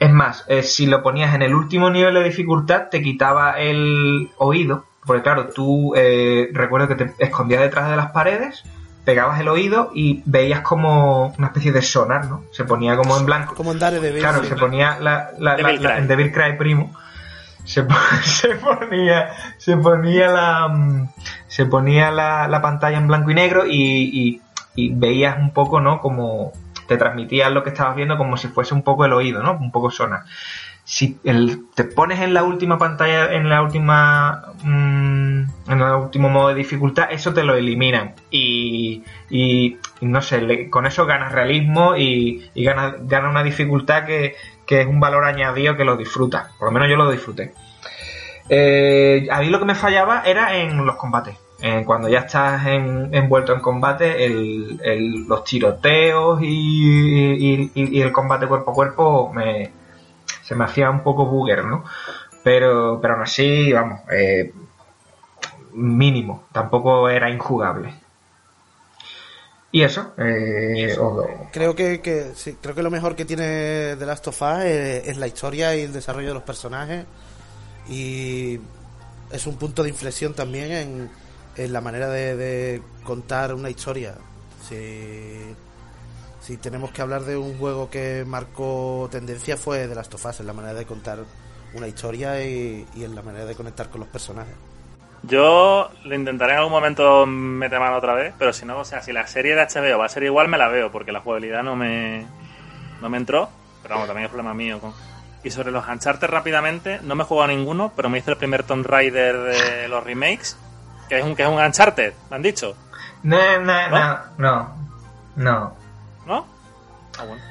Es más, eh, si lo ponías en el último nivel de dificultad te quitaba el oído. Porque claro, tú eh, recuerdo que te escondías detrás de las paredes, pegabas el oído y veías como una especie de sonar, ¿no? Se ponía como en blanco. Como en Daredevil. Claro, sí. se ponía la, la, la- Devil la- Cry. en Devil Cry primo. Se, se ponía, se ponía la, mm, se ponía la, la pantalla en blanco y negro y, y- y veías un poco, ¿no? Como te transmitías lo que estabas viendo como si fuese un poco el oído, ¿no? Un poco sonar. Si el- te pones en la última pantalla, en la última, mm, en el último modo de dificultad, eso te lo eliminan. Y, no sé, con eso ganas realismo y, y ganas gana una dificultad que, que es un valor añadido que lo disfrutas. Por lo menos yo lo disfruté. Eh, a mí lo que me fallaba era en los combates. En cuando ya estás en- envuelto en combate, el- el- los tiroteos y, y- y- y el combate cuerpo a cuerpo me, se me hacía un poco bugger, ¿no? Pero, pero aún así, vamos, eh, mínimo, tampoco era injugable. Y eso, eh, Creo que, que sí, creo que lo mejor que tiene The Last of Us es, es la historia y el desarrollo de los personajes y es un punto de inflexión también en, en la manera de, de contar una historia. Si, si tenemos que hablar de un juego que marcó tendencia fue The Last of Us en la manera de contar una historia y, y en la manera de conectar con los personajes. Yo lo intentaré en algún momento meter mano otra vez, pero si no, o sea, si la serie de HBO va a ser igual, me la veo, porque la jugabilidad no me, no me entró, pero vamos, también es problema mío. Con... Y sobre los Uncharted rápidamente, no me he jugado ninguno, pero me hice el primer Tomb Raider de los remakes, que es un, que es un Uncharted, me han dicho, No, no, no, no, no. ¿no? Ah, bueno.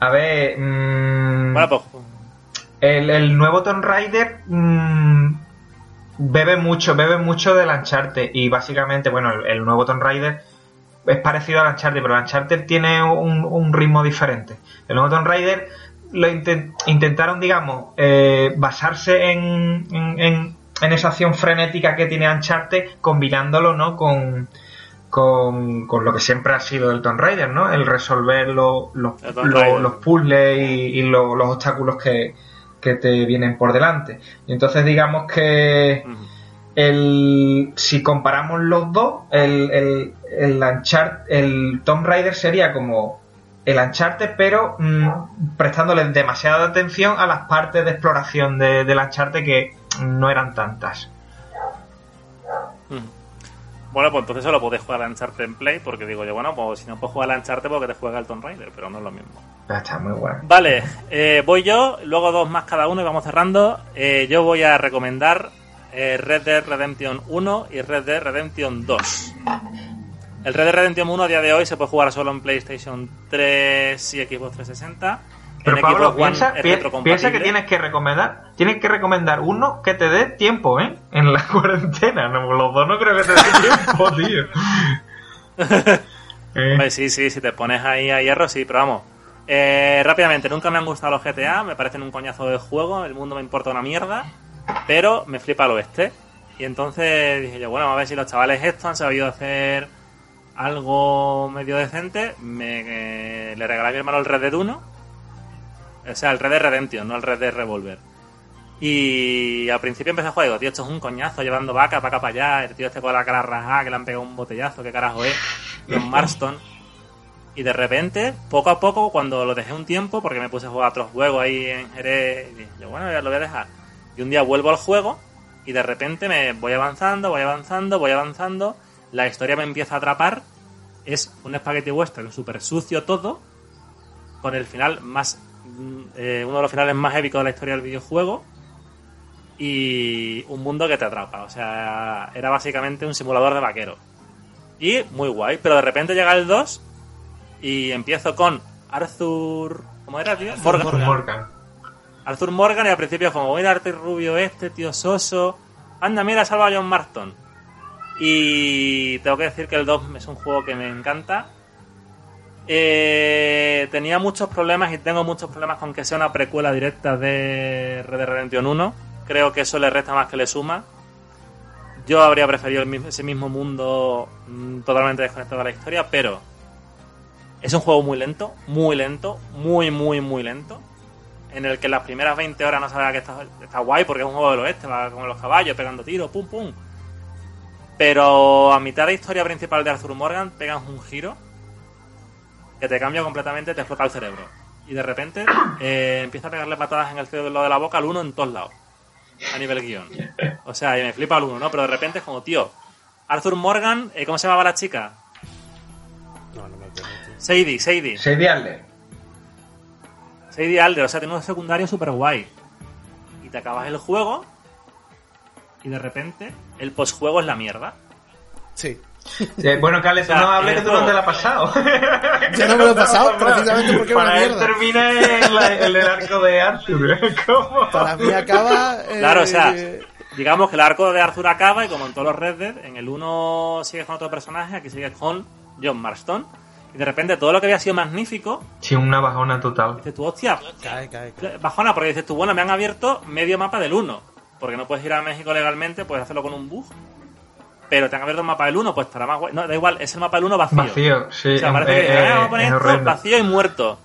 A ver, mm, Bueno, pues el, el nuevo Tomb Raider mm, bebe mucho, bebe mucho del Uncharted y básicamente, bueno, el, el nuevo Tomb Raider es parecido al Uncharted, pero el Uncharted tiene un, un ritmo diferente. El nuevo Tomb Raider lo inten- intentaron, digamos, eh, basarse en, en, en- en esa acción frenética que tiene Uncharted, combinándolo, ¿no? Con, con, con lo que siempre ha sido el Tomb Raider, ¿no? El resolver lo- El lo- los puzzles y, y lo- los obstáculos que, que te vienen por delante. Y entonces digamos que el, si comparamos los dos, el, el, el, Unchart- el Tomb Raider sería como el Uncharted, pero mm, prestándole demasiada atención a las partes de exploración de, del Uncharted que no eran tantas. Ujú. Bueno, pues entonces solo podés jugar al Uncharted en Play, porque digo yo, bueno, pues si no puedes jugar al Uncharted, porque te juega el Tomb Raider, pero no es lo mismo. Ya está muy bueno. Vale, eh, voy yo, luego dos más cada uno y vamos cerrando. Eh, yo voy a recomendar eh, Red Dead Redemption 1 y Red Dead Redemption 2. El Red Dead Redemption 1 a día de hoy se puede jugar solo en PlayStation 3 y Xbox 360. Pero en Pablo, Xbox One piensa, es pi- retrocompatible. piensa que tienes que recomendar, tienes que recomendar uno que te dé tiempo, ¿eh? En la cuarentena, no, los dos no creo que te dé tiempo, tío. Eh, Hombre, sí, sí, si te pones ahí a hierro, sí, pero vamos. Eh, rápidamente, nunca me han gustado los GTA, me parecen un coñazo de juego, el mundo me importa una mierda, pero me flipa el oeste. Y entonces dije yo, bueno, a ver si los chavales estos han sabido hacer algo medio decente. Me, eh, le regalé a mi hermano el Red Dead 1, o sea, el Red Dead Redemption, no el Red Dead Revolver. Y al principio empecé a jugar y digo, tío, esto es un coñazo llevando vaca, vaca para allá, el tío este con la cara rajada, que le han pegado un botellazo, qué carajo es, John Marston. Y de repente, poco a poco, cuando lo dejé un tiempo, porque me puse a jugar a otros juegos ahí en Jerez, y dije, yo, bueno, ya lo voy a dejar. Y un día vuelvo al juego y de repente me voy avanzando, voy avanzando, voy avanzando, la historia me empieza a atrapar, es un espagueti western súper sucio todo, con el final más, eh, uno de los finales más épicos de la historia del videojuego, y un mundo que te atrapa. O sea, era básicamente un simulador de vaquero. Y muy guay, pero de repente llega el 2 y empiezo con Arthur... ¿Cómo era, tío? Morgan. Arthur Morgan. Arthur Morgan y al principio es como, mira Arthur Rubio este, tío soso. Anda, mira, salva a John Marston. Y tengo que decir que el 2 es un juego que me encanta. Eh, tenía muchos problemas y tengo muchos problemas con que sea una precuela directa de Red Dead Redemption 1. Creo que eso le resta más que le suma. Yo habría preferido ese mismo mundo mm, totalmente desconectado de la historia, pero es un juego muy lento, muy lento, muy, muy, muy lento. En el que las primeras 20 horas no sabía que está, está guay porque es un juego del oeste, va como los caballos, pegando tiros, pum, pum. Pero a mitad de historia principal de Arthur Morgan pegas un giro que te cambia completamente, te explota el cerebro. Y de repente eh, empieza a pegarle patadas en el cerebro de la boca al uno en todos lados. A nivel guion. O sea, y me flipa el uno, ¿no? Pero de repente es como, tío, Arthur Morgan, eh, ¿cómo se llamaba la chica? No, no me acuerdo. Sadie, Sadie. Sadie Adler. Sadie Alder, o sea, tiene un secundario super guay. Y te acabas el juego y de repente el postjuego es la mierda. Sí. Eh, bueno, Cale, tú O sea, no hables que tú no te la has pasado. Yo no me lo he pasado precisamente porque es una Para él mierda. termina en la- en el arco de Arthur. ¿Cómo? Para mí acaba. eh, Claro, o sea, digamos que el arco de Arthur acaba y como en todos los Red Dead, en el uno sigues con otro personaje, aquí sigues con John Marston. Y de repente todo lo que había sido magnífico, Sí, una bajona total. dices tú, hostia, Cae, cae, cae. bajona, porque dices tú, bueno, me han abierto medio mapa del 1. Porque no puedes ir a México legalmente, puedes hacerlo con un bug. Pero te han abierto el mapa del 1, pues estará más guay. No, da igual, es el mapa del 1 vacío. Vacío, sí. O sea, parece que "Ah, vamos a poner es esto vacío y muerto.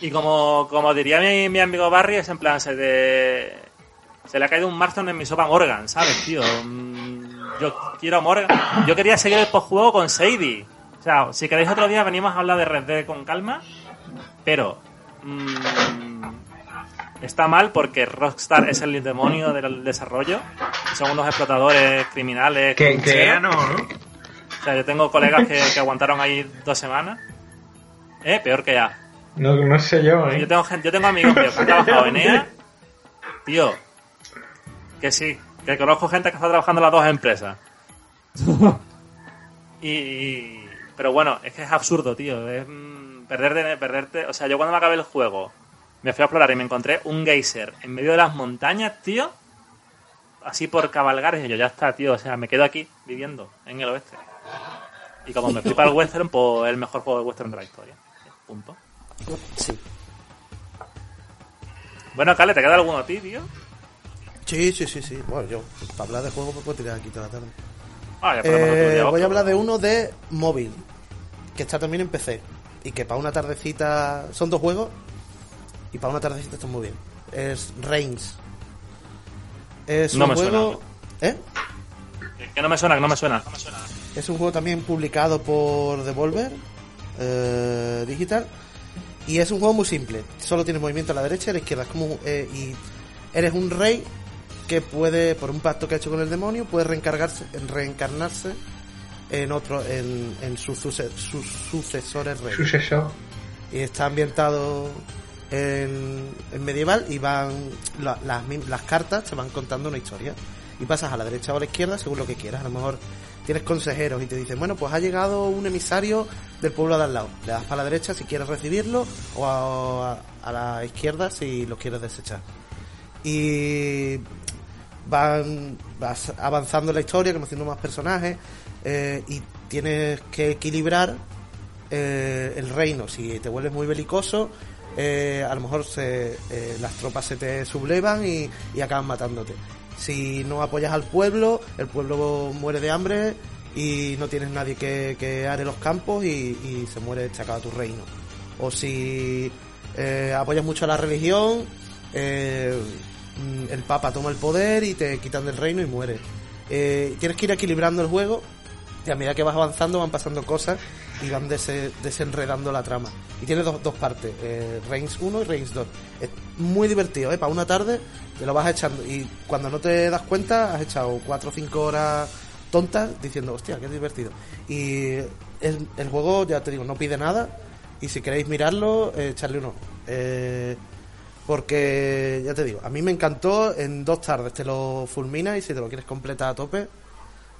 Y como, como diría mi, mi amigo Barry, es en plan, se, de, se le ha caído un Marston en mi sopa Morgan, ¿sabes, tío? Mm, Yo quiero Morgan. Yo quería seguir el postjuego con Sadie. O sea, si queréis otro día venimos a hablar de Red Dead con calma, pero mm, está mal porque Rockstar es el demonio del desarrollo. Son unos explotadores criminales. Que, no, ¿no? O sea, yo tengo colegas que, que aguantaron ahí dos semanas. Eh, peor que ya. No, no sé yo, ¿eh? Yo tengo, gente, yo tengo amigos míos que han trabajado en EA. Tío, que sí, que conozco gente que está trabajando en las dos empresas. Y, y- pero bueno, es que es absurdo, tío. Es mm, perderte, perderte. O sea, yo cuando me acabé el juego, me fui a explorar y me encontré un geyser en medio de las montañas, tío. Así por cabalgar, y yo ya está, tío. O sea, me quedo aquí viviendo en el oeste. Y como me fui para el western, pues el mejor juego de western de la historia. Punto. Sí. Bueno, Cale, ¿te queda alguno a ti, tío? Sí, sí, sí, sí. Bueno, yo, para hablar de juegos, me puedo tirar aquí toda la tarde. Ah, ya Eh, día voy otro. a hablar de uno de móvil, que está también en PC. Y que para una tardecita. Son dos juegos. Y para una tardecita está muy bien. Es Reigns. Es No un me juego. ¿Eh? Que no me suena, que no me suena. Es un juego también publicado por Devolver eh, Digital. Y es un juego muy simple. Solo tienes movimiento a la derecha y a la izquierda. Es como, eh, y eres un rey que puede, por un pacto que ha hecho con el demonio, puede reencargarse, reencarnarse en otro, en, en sus sucesores reyes. Sucesor. Y está ambientado en, medieval y van la- las, cartas te van contando una historia. Y pasas a la derecha o a la izquierda según lo que quieras. A lo mejor tienes consejeros y te dicen, bueno, pues ha llegado un emisario del pueblo de al lado. Le das para la derecha si quieres recibirlo o a, la izquierda si lo quieres desechar. Y van vas avanzando la historia, conociendo más personajes eh, y tienes que equilibrar eh, el reino. Si te vuelves muy belicoso, eh, a lo mejor se, eh, las tropas se te sublevan y, acaban matándote. Si no apoyas al pueblo, el pueblo muere de hambre y no tienes nadie que, que are los campos y, se muere, se acaba tu reino. O si eh, apoyas mucho a la religión, mm, el Papa toma el poder y te quitan del reino y mueres. Eh, tienes que ir equilibrando el juego y a medida que vas avanzando van pasando cosas y van dese- desenredando la trama. Y tiene dos, partes, eh, Reigns 1 y Reigns 2. Es muy divertido, ¿eh? Para una tarde te lo vas echando y cuando no te das cuenta has echado 4 o 5 horas tontas diciendo, hostia, qué divertido. Y el, juego, ya te digo, no pide nada y si queréis mirarlo, eh, echarle un ojo. Eh, porque, ya te digo, a mí me encantó, en dos tardes te lo fulmina y si te lo quieres completar a tope,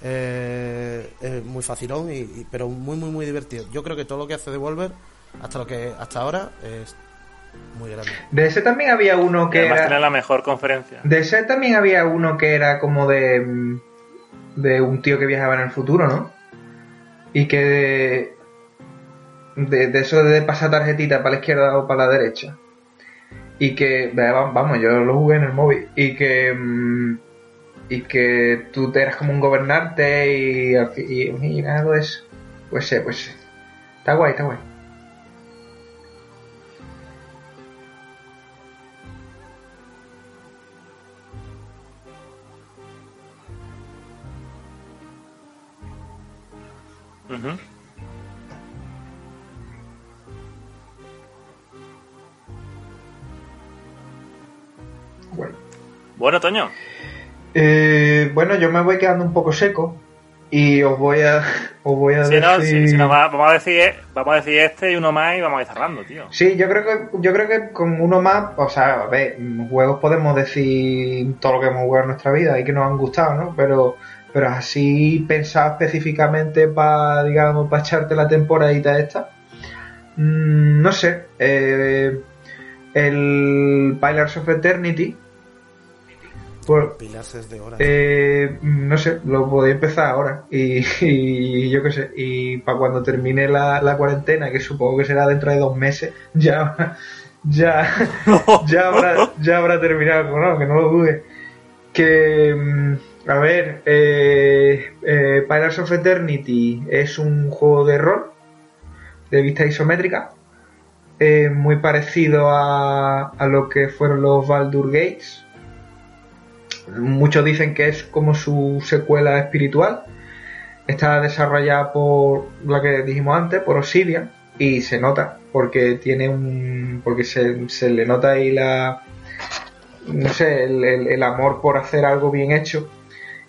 eh, es muy facilón, y, y- pero muy, muy, muy divertido. Yo creo que todo lo que hace Devolver, hasta lo que hasta ahora, es muy grande. De ese también había uno que Además tiene era. la mejor conferencia. De ese también había uno que era como de. mm, de un tío que viajaba en el futuro, ¿no? Y que de. de, de eso de pasar tarjetita para la izquierda o para la derecha. Y que. va- Vamos, yo lo jugué en el móvil. Y que. Y que tú te eras como un gobernante y, y, y algo de eso. Pues sí, pues sí. Está guay, está guay. Ujú. guay. Bueno, Toño, Eh, bueno, yo me voy quedando un poco seco y os voy a os voy a no, decir... no, vamos, a decir, vamos a decir este y uno más y vamos a ir cerrando, tío. Sí, yo creo que yo creo que con uno más, o sea, a ver, juegos podemos decir todo lo que hemos jugado en nuestra vida y que nos han gustado, ¿no? Pero pero así pensado específicamente para digamos para echarte la temporadita esta. mm, no sé, eh, el Pillars of Eternity por, Pilares de horas. Eh, no sé, lo podía empezar ahora. Y, y yo qué sé, y para cuando termine la, la cuarentena, que supongo que será dentro de dos meses, ya, ya, ya habrá, ya habrá terminado, no, que no lo dude. Que mm, a ver, eh, eh, Pirates of Eternity es un juego de rol de vista isométrica, eh, muy parecido a, a lo que fueron los Baldur Gates. Muchos dicen que es como su secuela espiritual. Está desarrollada por la que dijimos antes, por Obsidian, y se nota, porque tiene un. porque se, se le nota ahí la. no sé, el, el- amor por hacer algo bien hecho.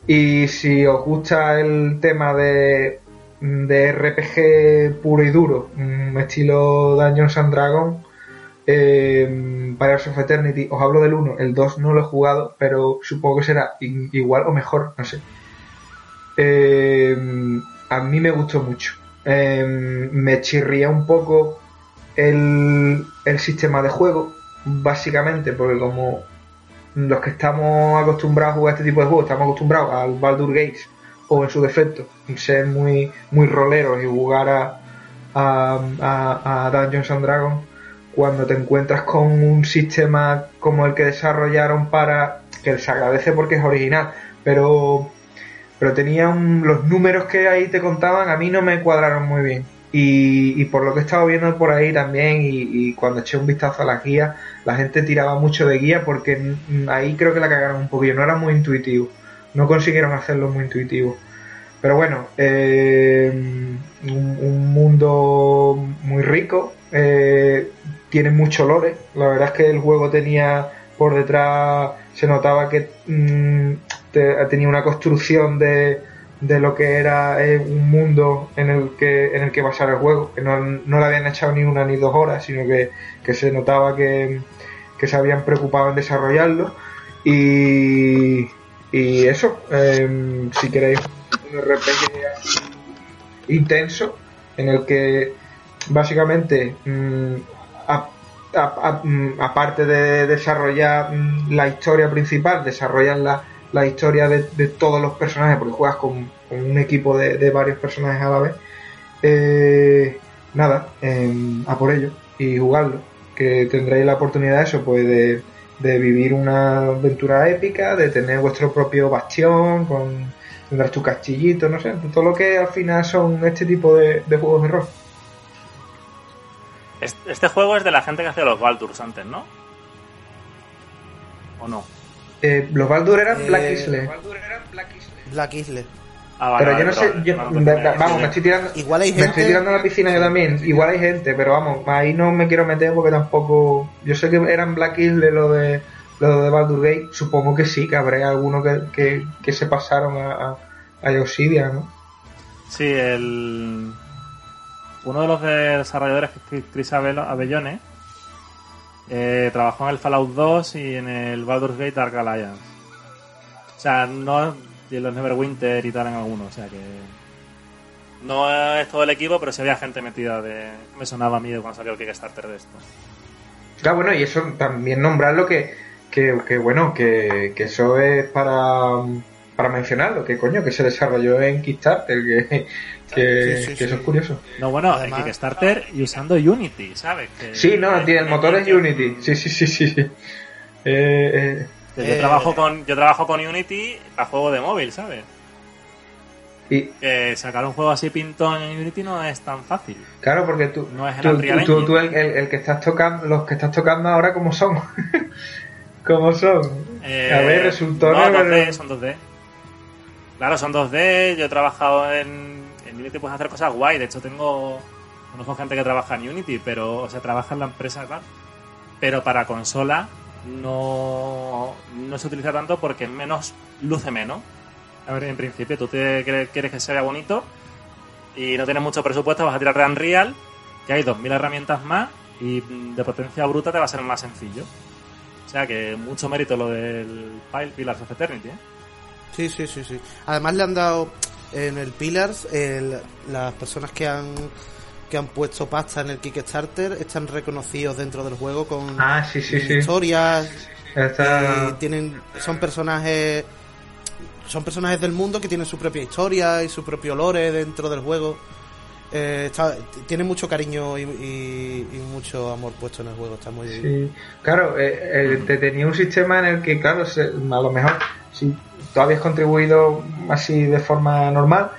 Y si os gusta el tema de, de RPG puro y duro, estilo Dungeons and Dragons, eh, Pirates of Eternity, os hablo del 1, el 2 no lo he jugado, pero supongo que será igual o mejor, no sé. Eh, a mí me gustó mucho. Eh, me chirría un poco el, el sistema de juego, básicamente, porque como los que estamos acostumbrados a jugar este tipo de juegos, estamos acostumbrados al Baldur Gates o en su defecto, ser muy, muy roleros y jugar a, a, a- a Dungeons and Dragons, cuando te encuentras con un sistema como el que desarrollaron para, que se agradece porque es original, pero, pero tenía un- los números que ahí te contaban, a mí no me cuadraron muy bien. Y, por lo que he estado viendo por ahí también, y, cuando eché un vistazo a las guías, la gente tiraba mucho de guía porque ahí creo que la cagaron un poquillo, no era muy intuitivo, no consiguieron hacerlo muy intuitivo. Pero bueno, eh, un, un mundo muy rico, eh, tiene mucho lore, la verdad es que el juego tenía por detrás, se notaba que mm, te- tenía una construcción de, de lo que era eh, un mundo en el que en el que basar el juego, que no, no le habían echado ni una ni dos horas, sino que, que se notaba que, que se habían preocupado en desarrollarlo. Y, y eso, em, si queréis un RPG intenso, en el que básicamente, mm, aparte de desarrollar mm, la historia principal, desarrollan la, la historia de, de todos los personajes, porque juegas con, con un equipo de, de varios personajes a la vez. Eh, nada, em, a por ello y jugarlo, que tendréis la oportunidad eso, pues de, de vivir una aventura épica, de tener vuestro propio bastión, con tendrás tu castillito, no sé, todo lo que al final son este tipo de, de juegos de rol. Este, este juego es de la gente que hacía los Baldurs antes, ¿no? ¿O no? Eh, los Baldur eran Eh, Black Isle. Black Isle. Ah, vale, Pero yo vale, no sé, yo- No, me- me- vamos, me estoy tirando, Igual hay me estoy gente- tirando a la piscina yo también. Igual hay gente, pero vamos, ahí no me quiero meter porque tampoco. Yo sé que eran Black Isle lo de lo de Baldur Gate. Supongo que sí, que habrá algunos que, que, que se pasaron a, a, a Obsidian, ¿no? Sí, el... Uno de los desarrolladores, Chris Abellone, eh, trabajó en el Fallout 2 y en el Baldur's Gate Dark Alliance. O sea, no y en los Neverwinter y tal en algunos, o sea que... No es todo el equipo, pero sí había gente metida de... Me sonaba a mí de cuando salió el Kickstarter de esto. Claro, bueno, y eso también nombrarlo que, que, que bueno, que, que eso es para, para mencionarlo, que coño, que se desarrolló en Kickstarter, que, que, Sí, sí, que sí. eso es curioso. No, bueno, Además- el Kickstarter y usando Unity, ¿sabes? Que- Sí, no, tiene el motor es Unity, sí, sí, sí, sí. sí. Eh, eh, que Eh, Yo trabajo con yo trabajo con Unity para juego de móvil, ¿sabes? y sacar un juego así pintón en Unity no es tan fácil. claro, porque tú, No es el tú, tú, el, el- el que estás tocando, los que estás tocando ahora, ¿cómo son? ¿Cómo son? Eh, A ver, resultó no, Never- 2D, son 2D. Claro, son 2D. Yo he trabajado en Unity, puedes hacer cosas guay. De hecho, tengo. Conozco gente que trabaja en Unity, pero. O sea, trabaja en la empresa, tal. Pero para consola no, no se utiliza tanto porque menos. luce menos. A ver, en principio, tú te quieres, que se vea bonito y no tienes mucho presupuesto, vas a tirar de Unreal, que hay 2.000 herramientas más y de potencia bruta te va a ser más sencillo. O sea que mucho mérito lo del Pile Pillars of Eternity. ¿eh? Sí, sí, sí, sí. Además le han dado en el Pillars, el- las personas que han que han puesto pasta en el Kickstarter están reconocidos dentro del juego con Ah, sí, sí, sí. historias, Está- eh, tienen son personajes son personajes del mundo que tienen su propia historia y su propio lore dentro del juego. Eh, está- tiene mucho cariño y, y- y mucho amor puesto en el juego, está muy Sí, claro, eh, eh, te tenía un sistema en el que, claro, se- a lo mejor si tú habías contribuido así de forma normal,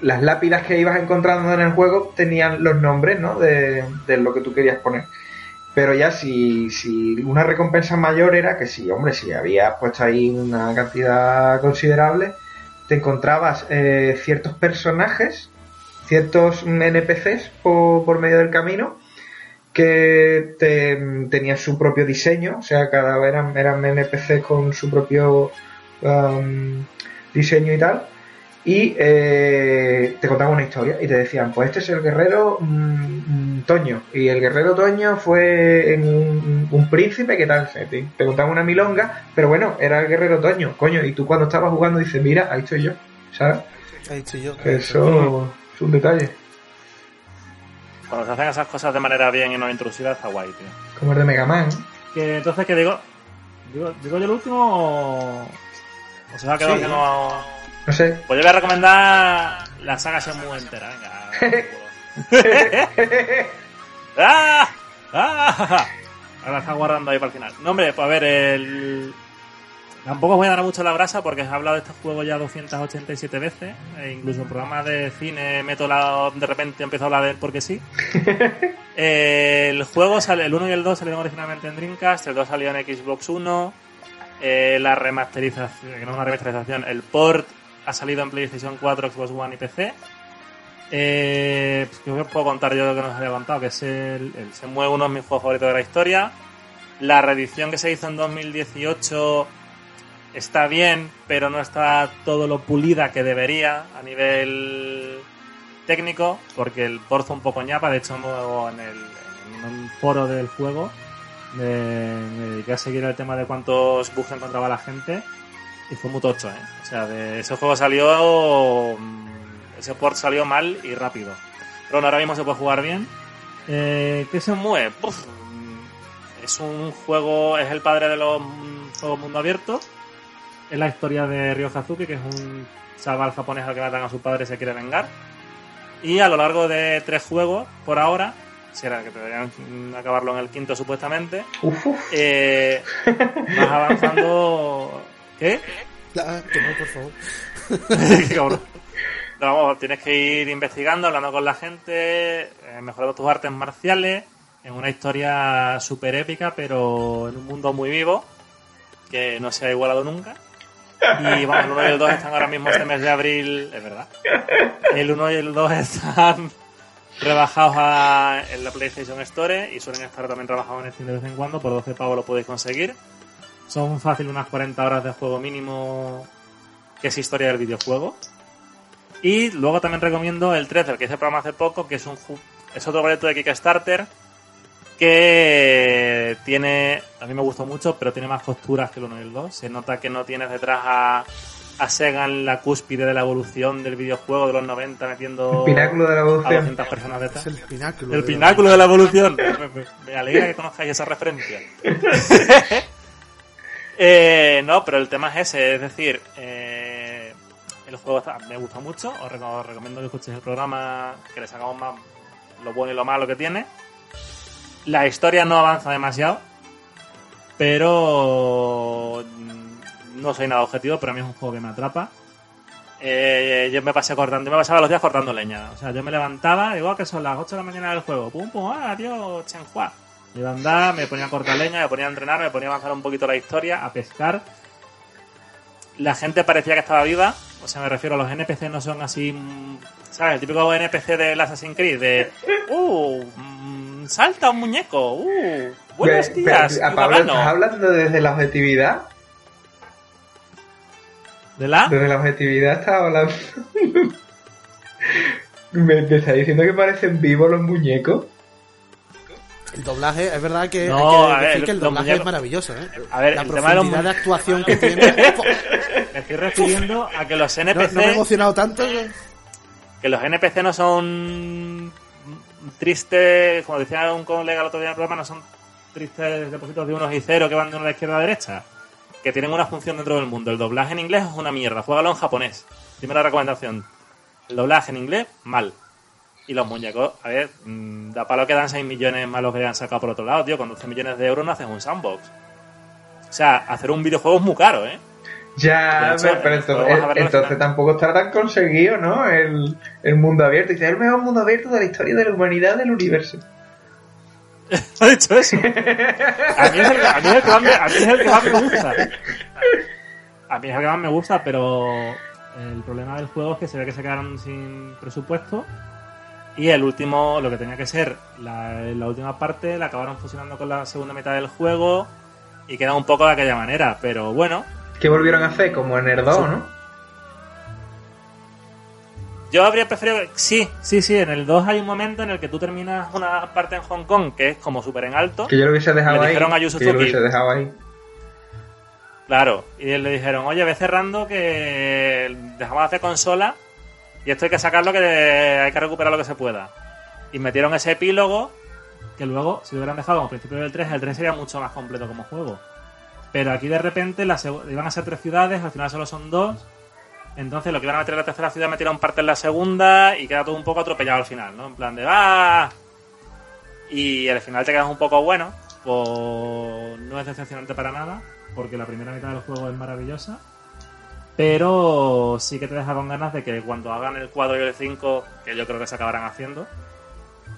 las lápidas que ibas encontrando en el juego tenían los nombres, ¿no? De, de lo que tú querías poner. Pero ya si, si una recompensa mayor era que si, hombre, si habías puesto ahí una cantidad considerable, te encontrabas eh, ciertos personajes, ciertos NPCs por, por medio del camino, que te, tenían su propio diseño, o sea, cada eran, eran NPCs con su propio um, diseño y tal, y eh, te contaban una historia y te decían, pues este es el guerrero mm, mm, Toño, y el guerrero Toño fue en un, un príncipe que tal, te, te contaban una milonga, pero bueno, era el guerrero Toño, coño, y tú cuando estabas jugando dices, mira, ahí estoy yo, ¿sabes? Ahí estoy yo. Eso es un detalle, Cuando se hacen esas cosas de manera bien y no intrusiva, está guay, tío. como el de Mega Man. Que entonces, ¿qué digo? ¿Digo, digo yo el último o, o se Sí. que no...? No sé, Pues yo voy a recomendar la saga Shenmue entera, venga. ¡Ah! ¡Ah! Ahora está guardando ahí para el final. No, hombre, pues a ver, el... Tampoco os voy a dar mucho la brasa porque he hablado de este juego ya 287 veces. E incluso en programas de cine meto la... de repente empiezo a hablar de él porque sí. El juego sale, el 1 y el 2 salieron originalmente en Dreamcast, el 2 salió en Xbox 1. Eh, la remasterización, que no es una remasterización, el port ha salido en PlayStation 4, Xbox One y PC. Eh, pues, ¿Qué os puedo contar yo que nos había contado? Que es el, el Shenmue uno de mis juegos favoritos de la historia. La reedición que se hizo en 2018 está bien, pero no está todo lo pulida que debería a nivel técnico, porque el port fue un poco ñapa. De hecho, en, el, en un foro del juego me, me dediqué a seguir el tema de cuántos bugs encontraba la gente y fue muy tocho, ¿eh? O sea, de ese juego salió. mm, Ese port salió mal y rápido. Pero bueno, ahora mismo se puede jugar bien. Eh, ¿Qué se mueve? Mm, es un juego. Es el padre de los mm, juegos mundo abierto. Es la historia de Ryo Hazuki, que es un chaval japonés al que matan a su padre y se quiere vengar. Y a lo largo de tres juegos, por ahora, si era que deberían acabarlo en el quinto supuestamente, Uf, uf. eh, vas avanzando. ¿Qué? Ah, que no, por favor. Qué cabrón. Pero vamos, tienes que ir investigando, hablando con la gente, eh, mejorando tus artes marciales, en una historia súper épica, pero en un mundo muy vivo, que no se ha igualado nunca. Y vamos, el 1 y el 2 están ahora mismo este mes de abril, es verdad. El 1 y el 2 están rebajados a- en la PlayStation Store y suelen estar también rebajados en Steam de vez en cuando, por 12 pavos lo podéis conseguir. Son fácil unas 40 horas de juego mínimo que es historia del videojuego. Y luego también recomiendo el 3 del que hice el programa hace poco, que es un es otro proyecto de Kickstarter que tiene, a mí me gustó mucho, pero tiene más costuras que el 1 y el 2. Se nota que no tienes detrás a, a Sega en la cúspide de la evolución del videojuego de los 90 metiendo El pináculo de la a evolución. 200 personas Es detrás. el pináculo. El de- pináculo de la evolución. Me, alegra que conozcáis esa referencia. Eh, no, pero el tema es ese, es decir, eh, el juego está- me gusta mucho, os, os recomiendo que escuchéis el programa, que le sacamos más lo bueno y lo malo que tiene. La historia no avanza demasiado, pero no soy nada objetivo, pero a mí es un juego que me atrapa. Eh, yo me pasé cortando, me pasaba los días cortando leña. O sea, yo me levantaba, digo "Ah, que son las 8 de la mañana del juego. Pum, pum, ah, adiós, Chenhua. Me iba a andar, me ponía a cortar leña, me ponía a entrenar, me ponía a avanzar un poquito la historia, a pescar. La gente parecía que estaba viva. O sea, me refiero a los NPC no son así, mm, ¿sabes? El típico NPC del Assassin's Creed de, uh, mm, salta un muñeco, uh, buenos días, pero, Pablo, habano". ¿estás hablando desde la objetividad? ¿De la? Desde la objetividad estaba hablando. ¿Me, me está diciendo que parecen vivos los muñecos? El doblaje, es verdad que No, hay a que ver, decir que el doblaje muñecos- es maravilloso, ¿eh? A ver, la el tema de los profundidad de actuación que tiene. Me estoy refiriendo a que los NPC... no me he emocionado tanto. que- que los NPC no son tristes, como decía un colega el otro día en el programa, no son tristes depósitos de unos y cero que van de una a la izquierda a la derecha, que tienen una función dentro del mundo. El doblaje en inglés es una mierda, juégalo en japonés. Primera recomendación. El doblaje en inglés, mal. Y los muñecos, a ver, mm, da palo que dan 6 millones más los que han sacado por otro lado, tío. Con 12 millones de euros no haces un sandbox. O sea, hacer un videojuego es muy caro, ¿eh? Ya, hecho, pero, entonces, entonces tampoco estará tan conseguido, ¿no? El, el mundo abierto. Dice, el mejor mundo abierto de la historia de la humanidad del universo. ¿Ha dicho eso? A mí es el, que más me, gusta. A mí es el que más me gusta, pero el problema del juego es que se ve que se quedaron sin presupuesto y el último, lo que tenía que ser la, última parte, la acabaron fusionando con la segunda mitad del juego y queda un poco de aquella manera, pero bueno, ¿Qué volvieron a hacer? Como en el 2, ¿no? Yo habría preferido. Sí, sí, sí. En el 2 hay un momento en el que tú terminas una parte en Hong Kong que es como súper en alto. Que yo lo hubiese dejado Le ahí. dijeron a Yu Que yo lo hubiese dejado ahí. Claro. Y le dijeron, oye, ve cerrando que dejamos de hacer consola y esto hay que sacarlo que hay que recuperar lo que se pueda. Y metieron ese epílogo que luego, si lo hubieran dejado como principio del 3, el 3 sería mucho más completo como juego. Pero aquí de repente iban a ser tres ciudades, al final solo son dos. Entonces lo que iban a meter en la tercera ciudad metieron parte en la segunda y queda todo un poco atropellado al final, ¿no? En plan de ¡ah! Y al final te quedas un poco bueno. Pues no es decepcionante para nada, porque la primera mitad del juego es maravillosa. Pero sí que te deja con ganas de que cuando hagan el 4 y el 5, que yo creo que se acabarán haciendo,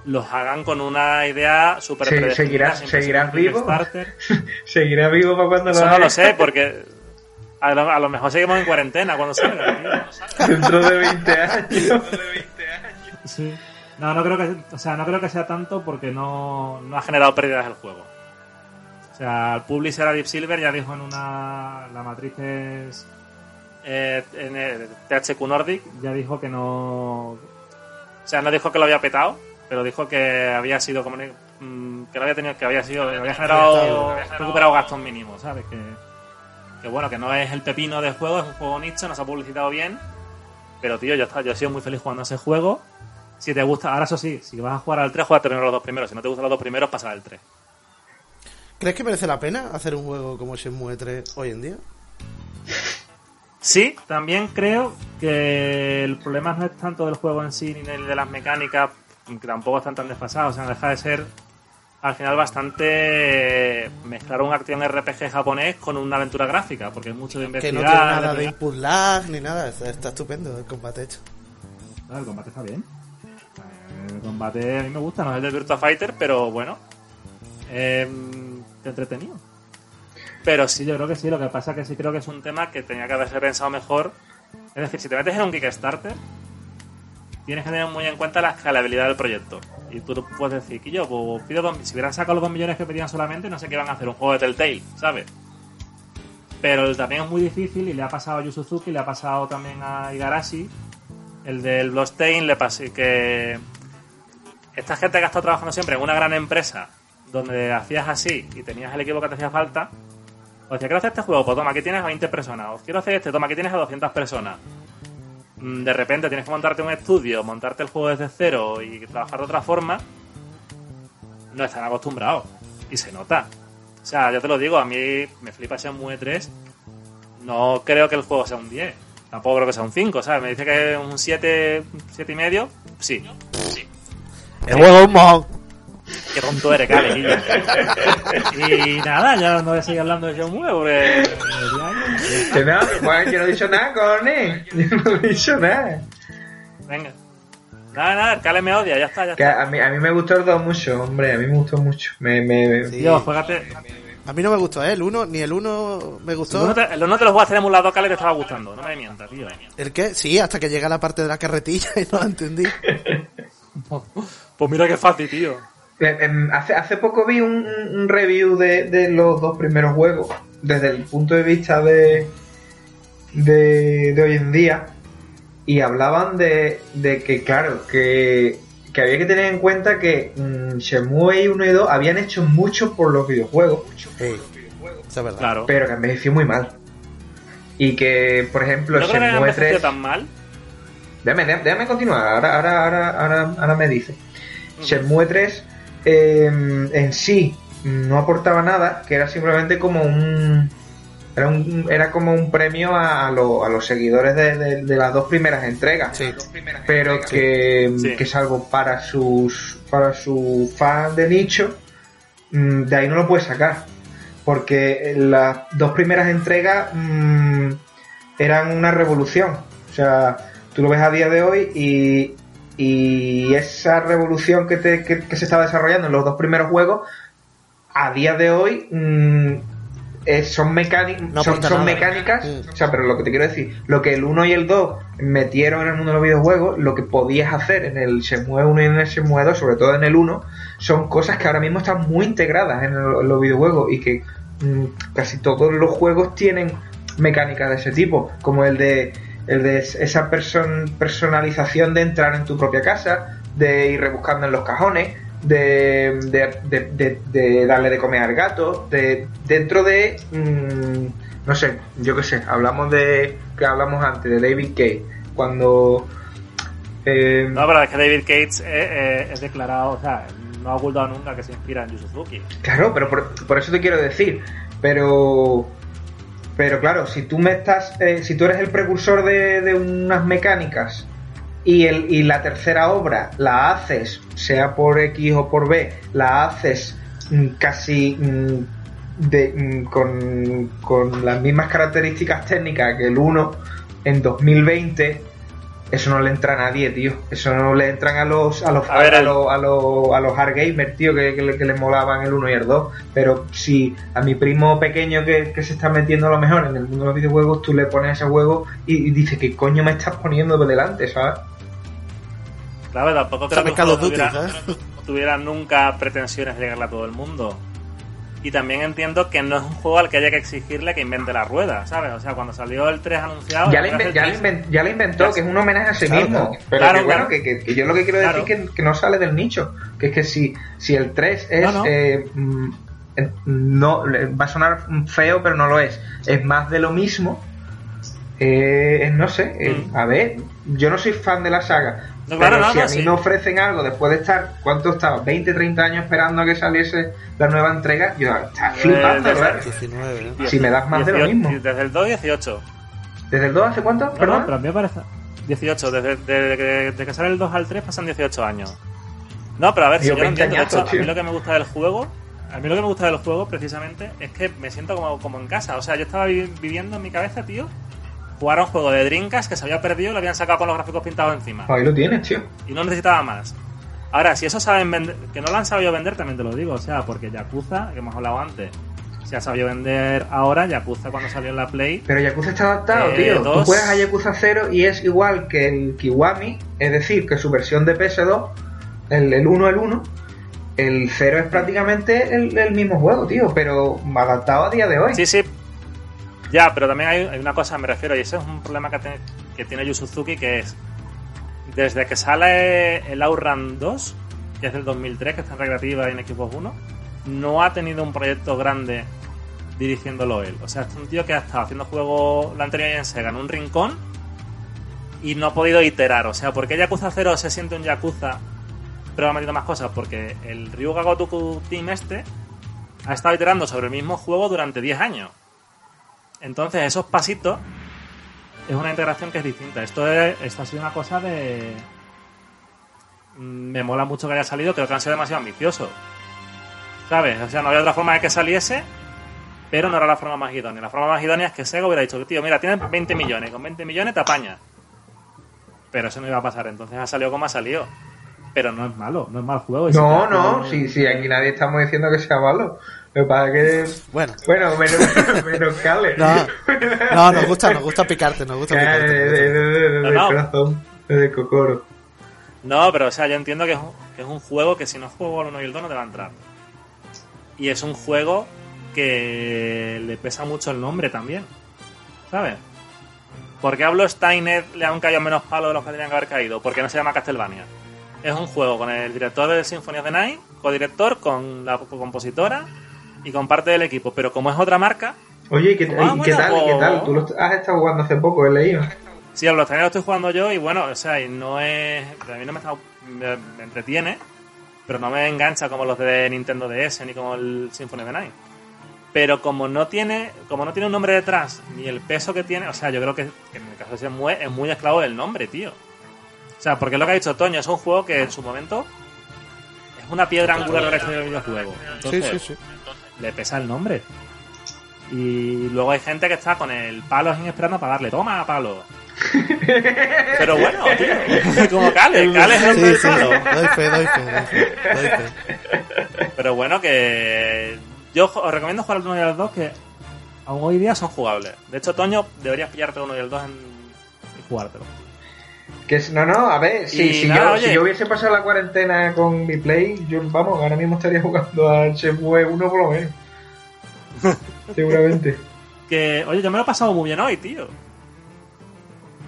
los hagan con una idea súper Sí, seguirá- seguirá vivo. ¿Seguirá vivo para cuando Eso lo no lo sé, porque a lo, a lo mejor seguimos en cuarentena cuando salga. tío. Dentro de 20 años. Sí. No, no creo que, o sea, no creo que sea tanto porque no, no ha generado pérdidas el juego. O sea, el publisher a Deep Silver ya dijo en una, la matriz es eh, en el THQ Nordic, ya dijo que no, o sea, no dijo que lo había petado, pero dijo que había sido como mm, que no había tenido, que había sido, había generado, recuperado gastos mínimos, ¿sabes? Que, que bueno, que no es el pepino del juego, es un juego nicho, no se ha publicitado bien, pero tío, yo, está- yo he sido muy feliz jugando ese juego. Si te gusta, ahora eso sí, si vas a jugar al 3, juega primero los dos primeros. Si no te gustan los dos primeros, pasa al 3. ¿Crees que merece la pena hacer un juego como Shenmue 3 hoy en día? Sí, también creo que el problema no es tanto del juego en sí ni de las mecánicas, que tampoco están tan desfasados. O sea, deja de ser al final bastante mezclar un acción RPG japonés con una aventura gráfica, porque es mucho de Que investigar. no tiene nada de- input lag ni nada. Está, está estupendo el combate hecho. Claro, el combate está bien. El combate a mí me gusta, no es el de Virtua Fighter, pero bueno. Eh, entretenido. Pero sí, yo creo que sí. Lo que pasa es que sí creo que es un tema que tenía que haberse pensado mejor. Es decir, si te metes en un Kickstarter, tienes que tener muy en cuenta la escalabilidad del proyecto. Y tú puedes decir que yo, pues pido dos- si hubieran sacado los 2 millones que pedían solamente, no sé qué iban a hacer, un juego de Telltale, ¿sabes? Pero también es muy difícil y le ha pasado a Yu Suzuki, le ha pasado también a Igarashi. El del Bloodstained le pasó que esta gente que ha estado trabajando siempre en una gran empresa donde hacías así y tenías el equipo que te hacía falta, pues decía, quiero hacer este juego, pues toma, aquí tienes a 20 personas, o quiero hacer este, toma, aquí tienes a 200 personas. Mm, De repente tienes que montarte un estudio, montarte el juego desde cero y trabajar de otra forma, no están acostumbrados. Y se nota. O sea, yo te lo digo, a mí me flipa Shenmue 3. No creo que el juego sea un 10. Tampoco creo que sea un 5, ¿sabes? Me dice que es un 7, 7 y medio. Sí. Sí. El juego es un mojón. Qué tonto eres, Cale. Y nada, ya no voy a seguir hablando de Shenmue porque... Que no, Juan, yo no he dicho nada, cojones. Yo no he dicho nada. Venga. Nada, nada, el Cale me odia, ya está, ya Que está. a mí, a mí me gustó el 2 mucho, hombre. A mí me gustó mucho. Me, me, me- Sí. Tío, juégate... A mí no me gustó, ¿eh? El 1, ni el 1 me El gustó. te, el uno te lo voy a hacer emulador, Cale, te estaba gustando. No me mientas, tío. ¿El qué? Sí, hasta que llega la parte de la carretilla y no la entendí. Pues mira qué fácil, tío. En- en- hace, hace poco vi un, un review de, de los dos primeros juegos desde el punto de vista de, de, de hoy en día y hablaban de, de que, claro, que, que había que tener en cuenta que mm, Shenmue 1 y 2 habían hecho mucho por los videojuegos, Sí, eso es verdad. Claro. pero que envejeció muy mal. Y que, por ejemplo, no creo que haya Shenmue envejecido 3... tan mal. Déjame, déjame, déjame continuar, ahora, ahora, ahora, ahora, ahora me dice. Shenmue 3 eh, en sí no aportaba nada, que era simplemente como un... Era, un, era como un premio a, lo- a los seguidores de, de- de las dos primeras entregas. Sí. Pero que, Sí. que salvo para sus para su fan de nicho, mm, de ahí no lo puedes sacar. Porque las dos primeras entregas mm, eran una revolución. O sea, tú lo ves a día de hoy y, y esa revolución que, te, que, que se estaba desarrollando en los dos primeros juegos, a día de hoy mm, eh, son, No son, son mecánicas, Mm. o sea, pero lo que te quiero decir, lo que el 1 y el 2 metieron en el mundo de los videojuegos, lo que podías hacer en el Shenmue 1 y en el Shenmue 2, sobre todo en el 1, son cosas que ahora mismo están muy integradas en, el- en los videojuegos y que mm, casi todos los juegos tienen mecánicas de ese tipo, como el de el de esa person- personalización de entrar en tu propia casa, de ir rebuscando en los cajones, de, de, de- darle de comer al gato, de dentro de mm, no sé, yo qué sé, hablamos de que hablamos antes de David Kay, cuando eh, No, pero es que David Cates es, es declarado, o sea, no ha ocultado nunca que se inspira en Yu Suzuki. Claro, pero por, por eso te quiero decir. Pero. Pero claro, si tú me estás. eh, si tú eres el precursor de, unas mecánicas y, el, y la tercera obra la haces, sea por X o por B, la haces mm, casi mm, de, mm, con, con las mismas características técnicas que el 1 en 2020, eso no le entra a nadie, tío. Eso no le entran a los a los A ver, a el- los, a los, a los hard gamers, tío, que, que, le- que les molaban el 1 y el 2. Pero si a mi primo pequeño que, que se está metiendo a lo mejor en el mundo de los videojuegos, tú le pones ese juego y, y dices, ¿qué coño me estás poniendo por delante, sabes? Claro, tampoco creo que Duty, tuviera, tuviera nunca pretensiones de llegarle a todo el mundo. Y también entiendo que no es un juego al que haya que exigirle que invente la rueda, ¿sabes? O sea, cuando salió el 3 anunciado... Ya le, el inven- ya, le 3, inven- ya le inventó, que es un homenaje a sí Claro, mismo. claro. Pero Claro, que bueno, claro. que, que- que yo lo que quiero Claro. decir que, que no sale del nicho. Que es que si, si el 3 es. No, no. eh, mm, no, va a sonar feo, pero no lo es. Es más de lo mismo. Eh, no sé, eh, Mm. a ver, yo no soy fan de la saga. No, claro, pero no, si no, a mí sí. me ofrecen algo después de estar, ¿cuánto estaba? 20, 30 años esperando a que saliese la nueva entrega, yo estaba flipando, Eh, ¿verdad? 19, ¿no? Si me das más de lo 18, mismo. Desde el 2, 18. ¿Desde el 2 hace cuánto? No, Perdón. no, pero a mí me parece... 18, desde, desde que, desde que sale el 2 al 3 pasan 18 años. No, pero a ver, si yo lo 20 entiendo, de hecho, a mí lo que me gusta del juego, a mí lo que me gusta del juego precisamente es que me siento como, como en casa. O sea, yo estaba vi- viviendo en mi cabeza, tío, jugar a un juego de Drinkas que se había perdido y lo habían sacado con los gráficos pintados encima. Ahí lo tienes, tío. Y no necesitaba más. Ahora, si eso saben vender, que no lo han sabido vender, también te lo digo, o sea, porque Yakuza, que hemos hablado antes, se ha sabido vender ahora, Yakuza cuando salió en la Play, Pero Yakuza está adaptado, Eh, tío. Tú dos. juegas a Yakuza 0 y es igual que el Kiwami, es decir, que su versión de PS2, el, el 1, el 1, el 0 es prácticamente el, el mismo juego, tío, pero adaptado a día de hoy. Sí, sí. Ya, pero también hay, una cosa, me refiero, y ese es un problema que, tiene- que tiene Yu Suzuki, que es, desde que sale el Outrun 2, que es del 2003, que está en recreativa y en Xbox One, no ha tenido un proyecto grande dirigiéndolo él. O sea, es un tío que ha estado haciendo juegos, la anterior en Sega, en un rincón, y no ha podido iterar. O sea, ¿por qué Yakuza 0 se siente un Yakuza, pero ha metido más cosas? Porque el Ryuga Gotoku Team este ha estado iterando sobre el mismo juego durante 10 años. Entonces, esos pasitos es una integración que es distinta. Esto, es, esto ha sido una cosa de. Mm, Me mola mucho que haya salido, creo que han sido demasiado ambiciosos. ¿Sabes? O sea, no había otra forma de que saliese, pero no era la forma más idónea. La forma más idónea es que Sega hubiera dicho, tío, mira, tienes 20 millones, con 20 millones te apañas. Pero eso no iba a pasar, entonces ha salido como ha salido. Pero no es malo, no es mal juego. No, no, sí, sí, aquí nadie estamos diciendo que sea malo. Lo que pasa que. Bueno, Bueno, menos, menos Cale. no, no, nos gusta, nos gusta picarte, nos gusta picarte. de- de- de- de- de- No, corazón, de cocoro. No, pero o sea, yo entiendo que es, un, que es un juego que si no juego al 1 y el 2 no te va a entrar. Y es un juego que le pesa mucho el nombre también. ¿Sabes? ¿Por qué hablo Steiner le han caído menos palos de los que tenían que haber caído? Porque no se llama Castlevania. Es un juego con el director de Symphony of the Night, codirector, con la compositora y con parte del equipo. Pero como es otra marca, Oye, ¿y qué, Ah, qué tal? ¿Y qué pues- tal? Tú lo has estado jugando hace poco, he leído. Sí, a los lo estoy jugando yo y bueno, o sea, y no es. A mí no me, está- me, me entretiene, pero no me engancha como los de Nintendo DS ni como el Symphony of the Night. Pero como no tiene, como no tiene un nombre detrás, ni el peso que tiene, o sea, yo creo que, que en el caso de Shenmue es muy esclavo del nombre, tío. O sea, porque lo que ha dicho Toño es un juego que en su momento es una piedra angular de la historia del videojuego. Sí, Entonces, sí, sí. Le pesa el nombre. Y luego hay gente que está con el palo sin esperando para darle, toma palo. Pero bueno, tío, como Cale, Cale es el Sí, del sí, palo. doy fe, doy fe, doy fe, doy fe. Pero bueno, que yo os recomiendo jugar al 1 y al 2 que aún hoy día son jugables. De hecho, Toño, deberías pillarte el 1 y el 2 en... y jugártelo. Que es- no, no, a ver, si, Y si, nada, yo, oye. si yo hubiese pasado la cuarentena con mi Play, yo, vamos, ahora mismo estaría jugando al Shenmue 1 por lo menos. Seguramente. Que, oye, yo me lo he pasado muy bien hoy, tío.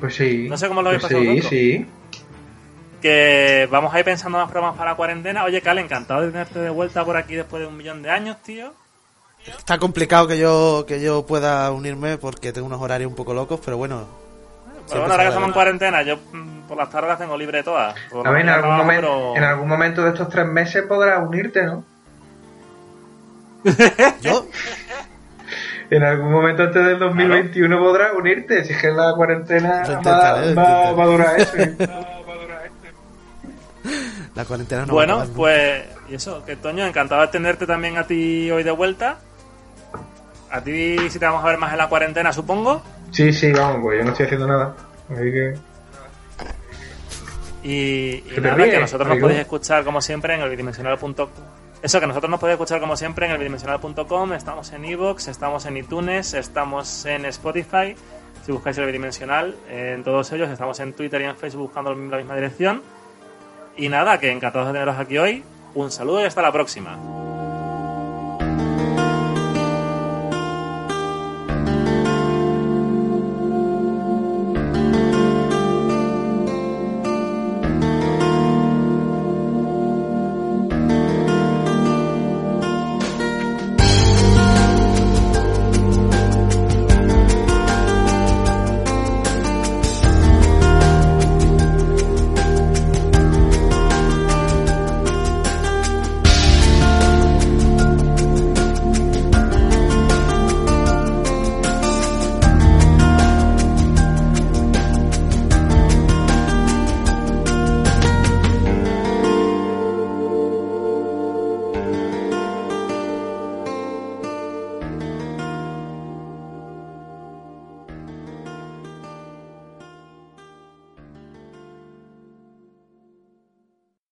Pues sí. No sé cómo lo habéis pues pasado Sí, vosotros. sí. Que vamos a ir pensando más programas para la cuarentena. Oye, Cal, encantado de tenerte de vuelta por aquí después de un millón de años, tío. Está complicado que yo que yo pueda unirme porque tengo unos horarios un poco locos, pero bueno. Pero bueno, ahora que estamos en cuarentena, yo mm, por las tardes las tengo libre todas. A ver, en algún, trabajo, momento, pero- en algún momento de estos tres meses podrás unirte, ¿no? Yo, En algún momento antes del 2021 podrás unirte, si es que la cuarentena va, intentaré, lo va- intentaré. va a durar eso. ¿eh? la cuarentena no va a bueno, nunca. pues y eso, que Toño, encantado de tenerte también a ti hoy de vuelta. A ti sí te vamos a ver más en la cuarentena, supongo. Sí, sí, vamos, pues yo no estoy haciendo nada. Así que... Y, y ¿Qué te nada, que nosotros nos podéis escuchar como siempre en el bidimensional.com. Eso, que nosotros nos podéis escuchar como siempre en el bidimensional.com. Estamos en Evox, estamos en iTunes, estamos en Spotify. Si buscáis el bidimensional, en todos ellos estamos en Twitter y en Facebook buscando la misma dirección. Y nada, que encantados de teneros aquí hoy. Un saludo y hasta la próxima.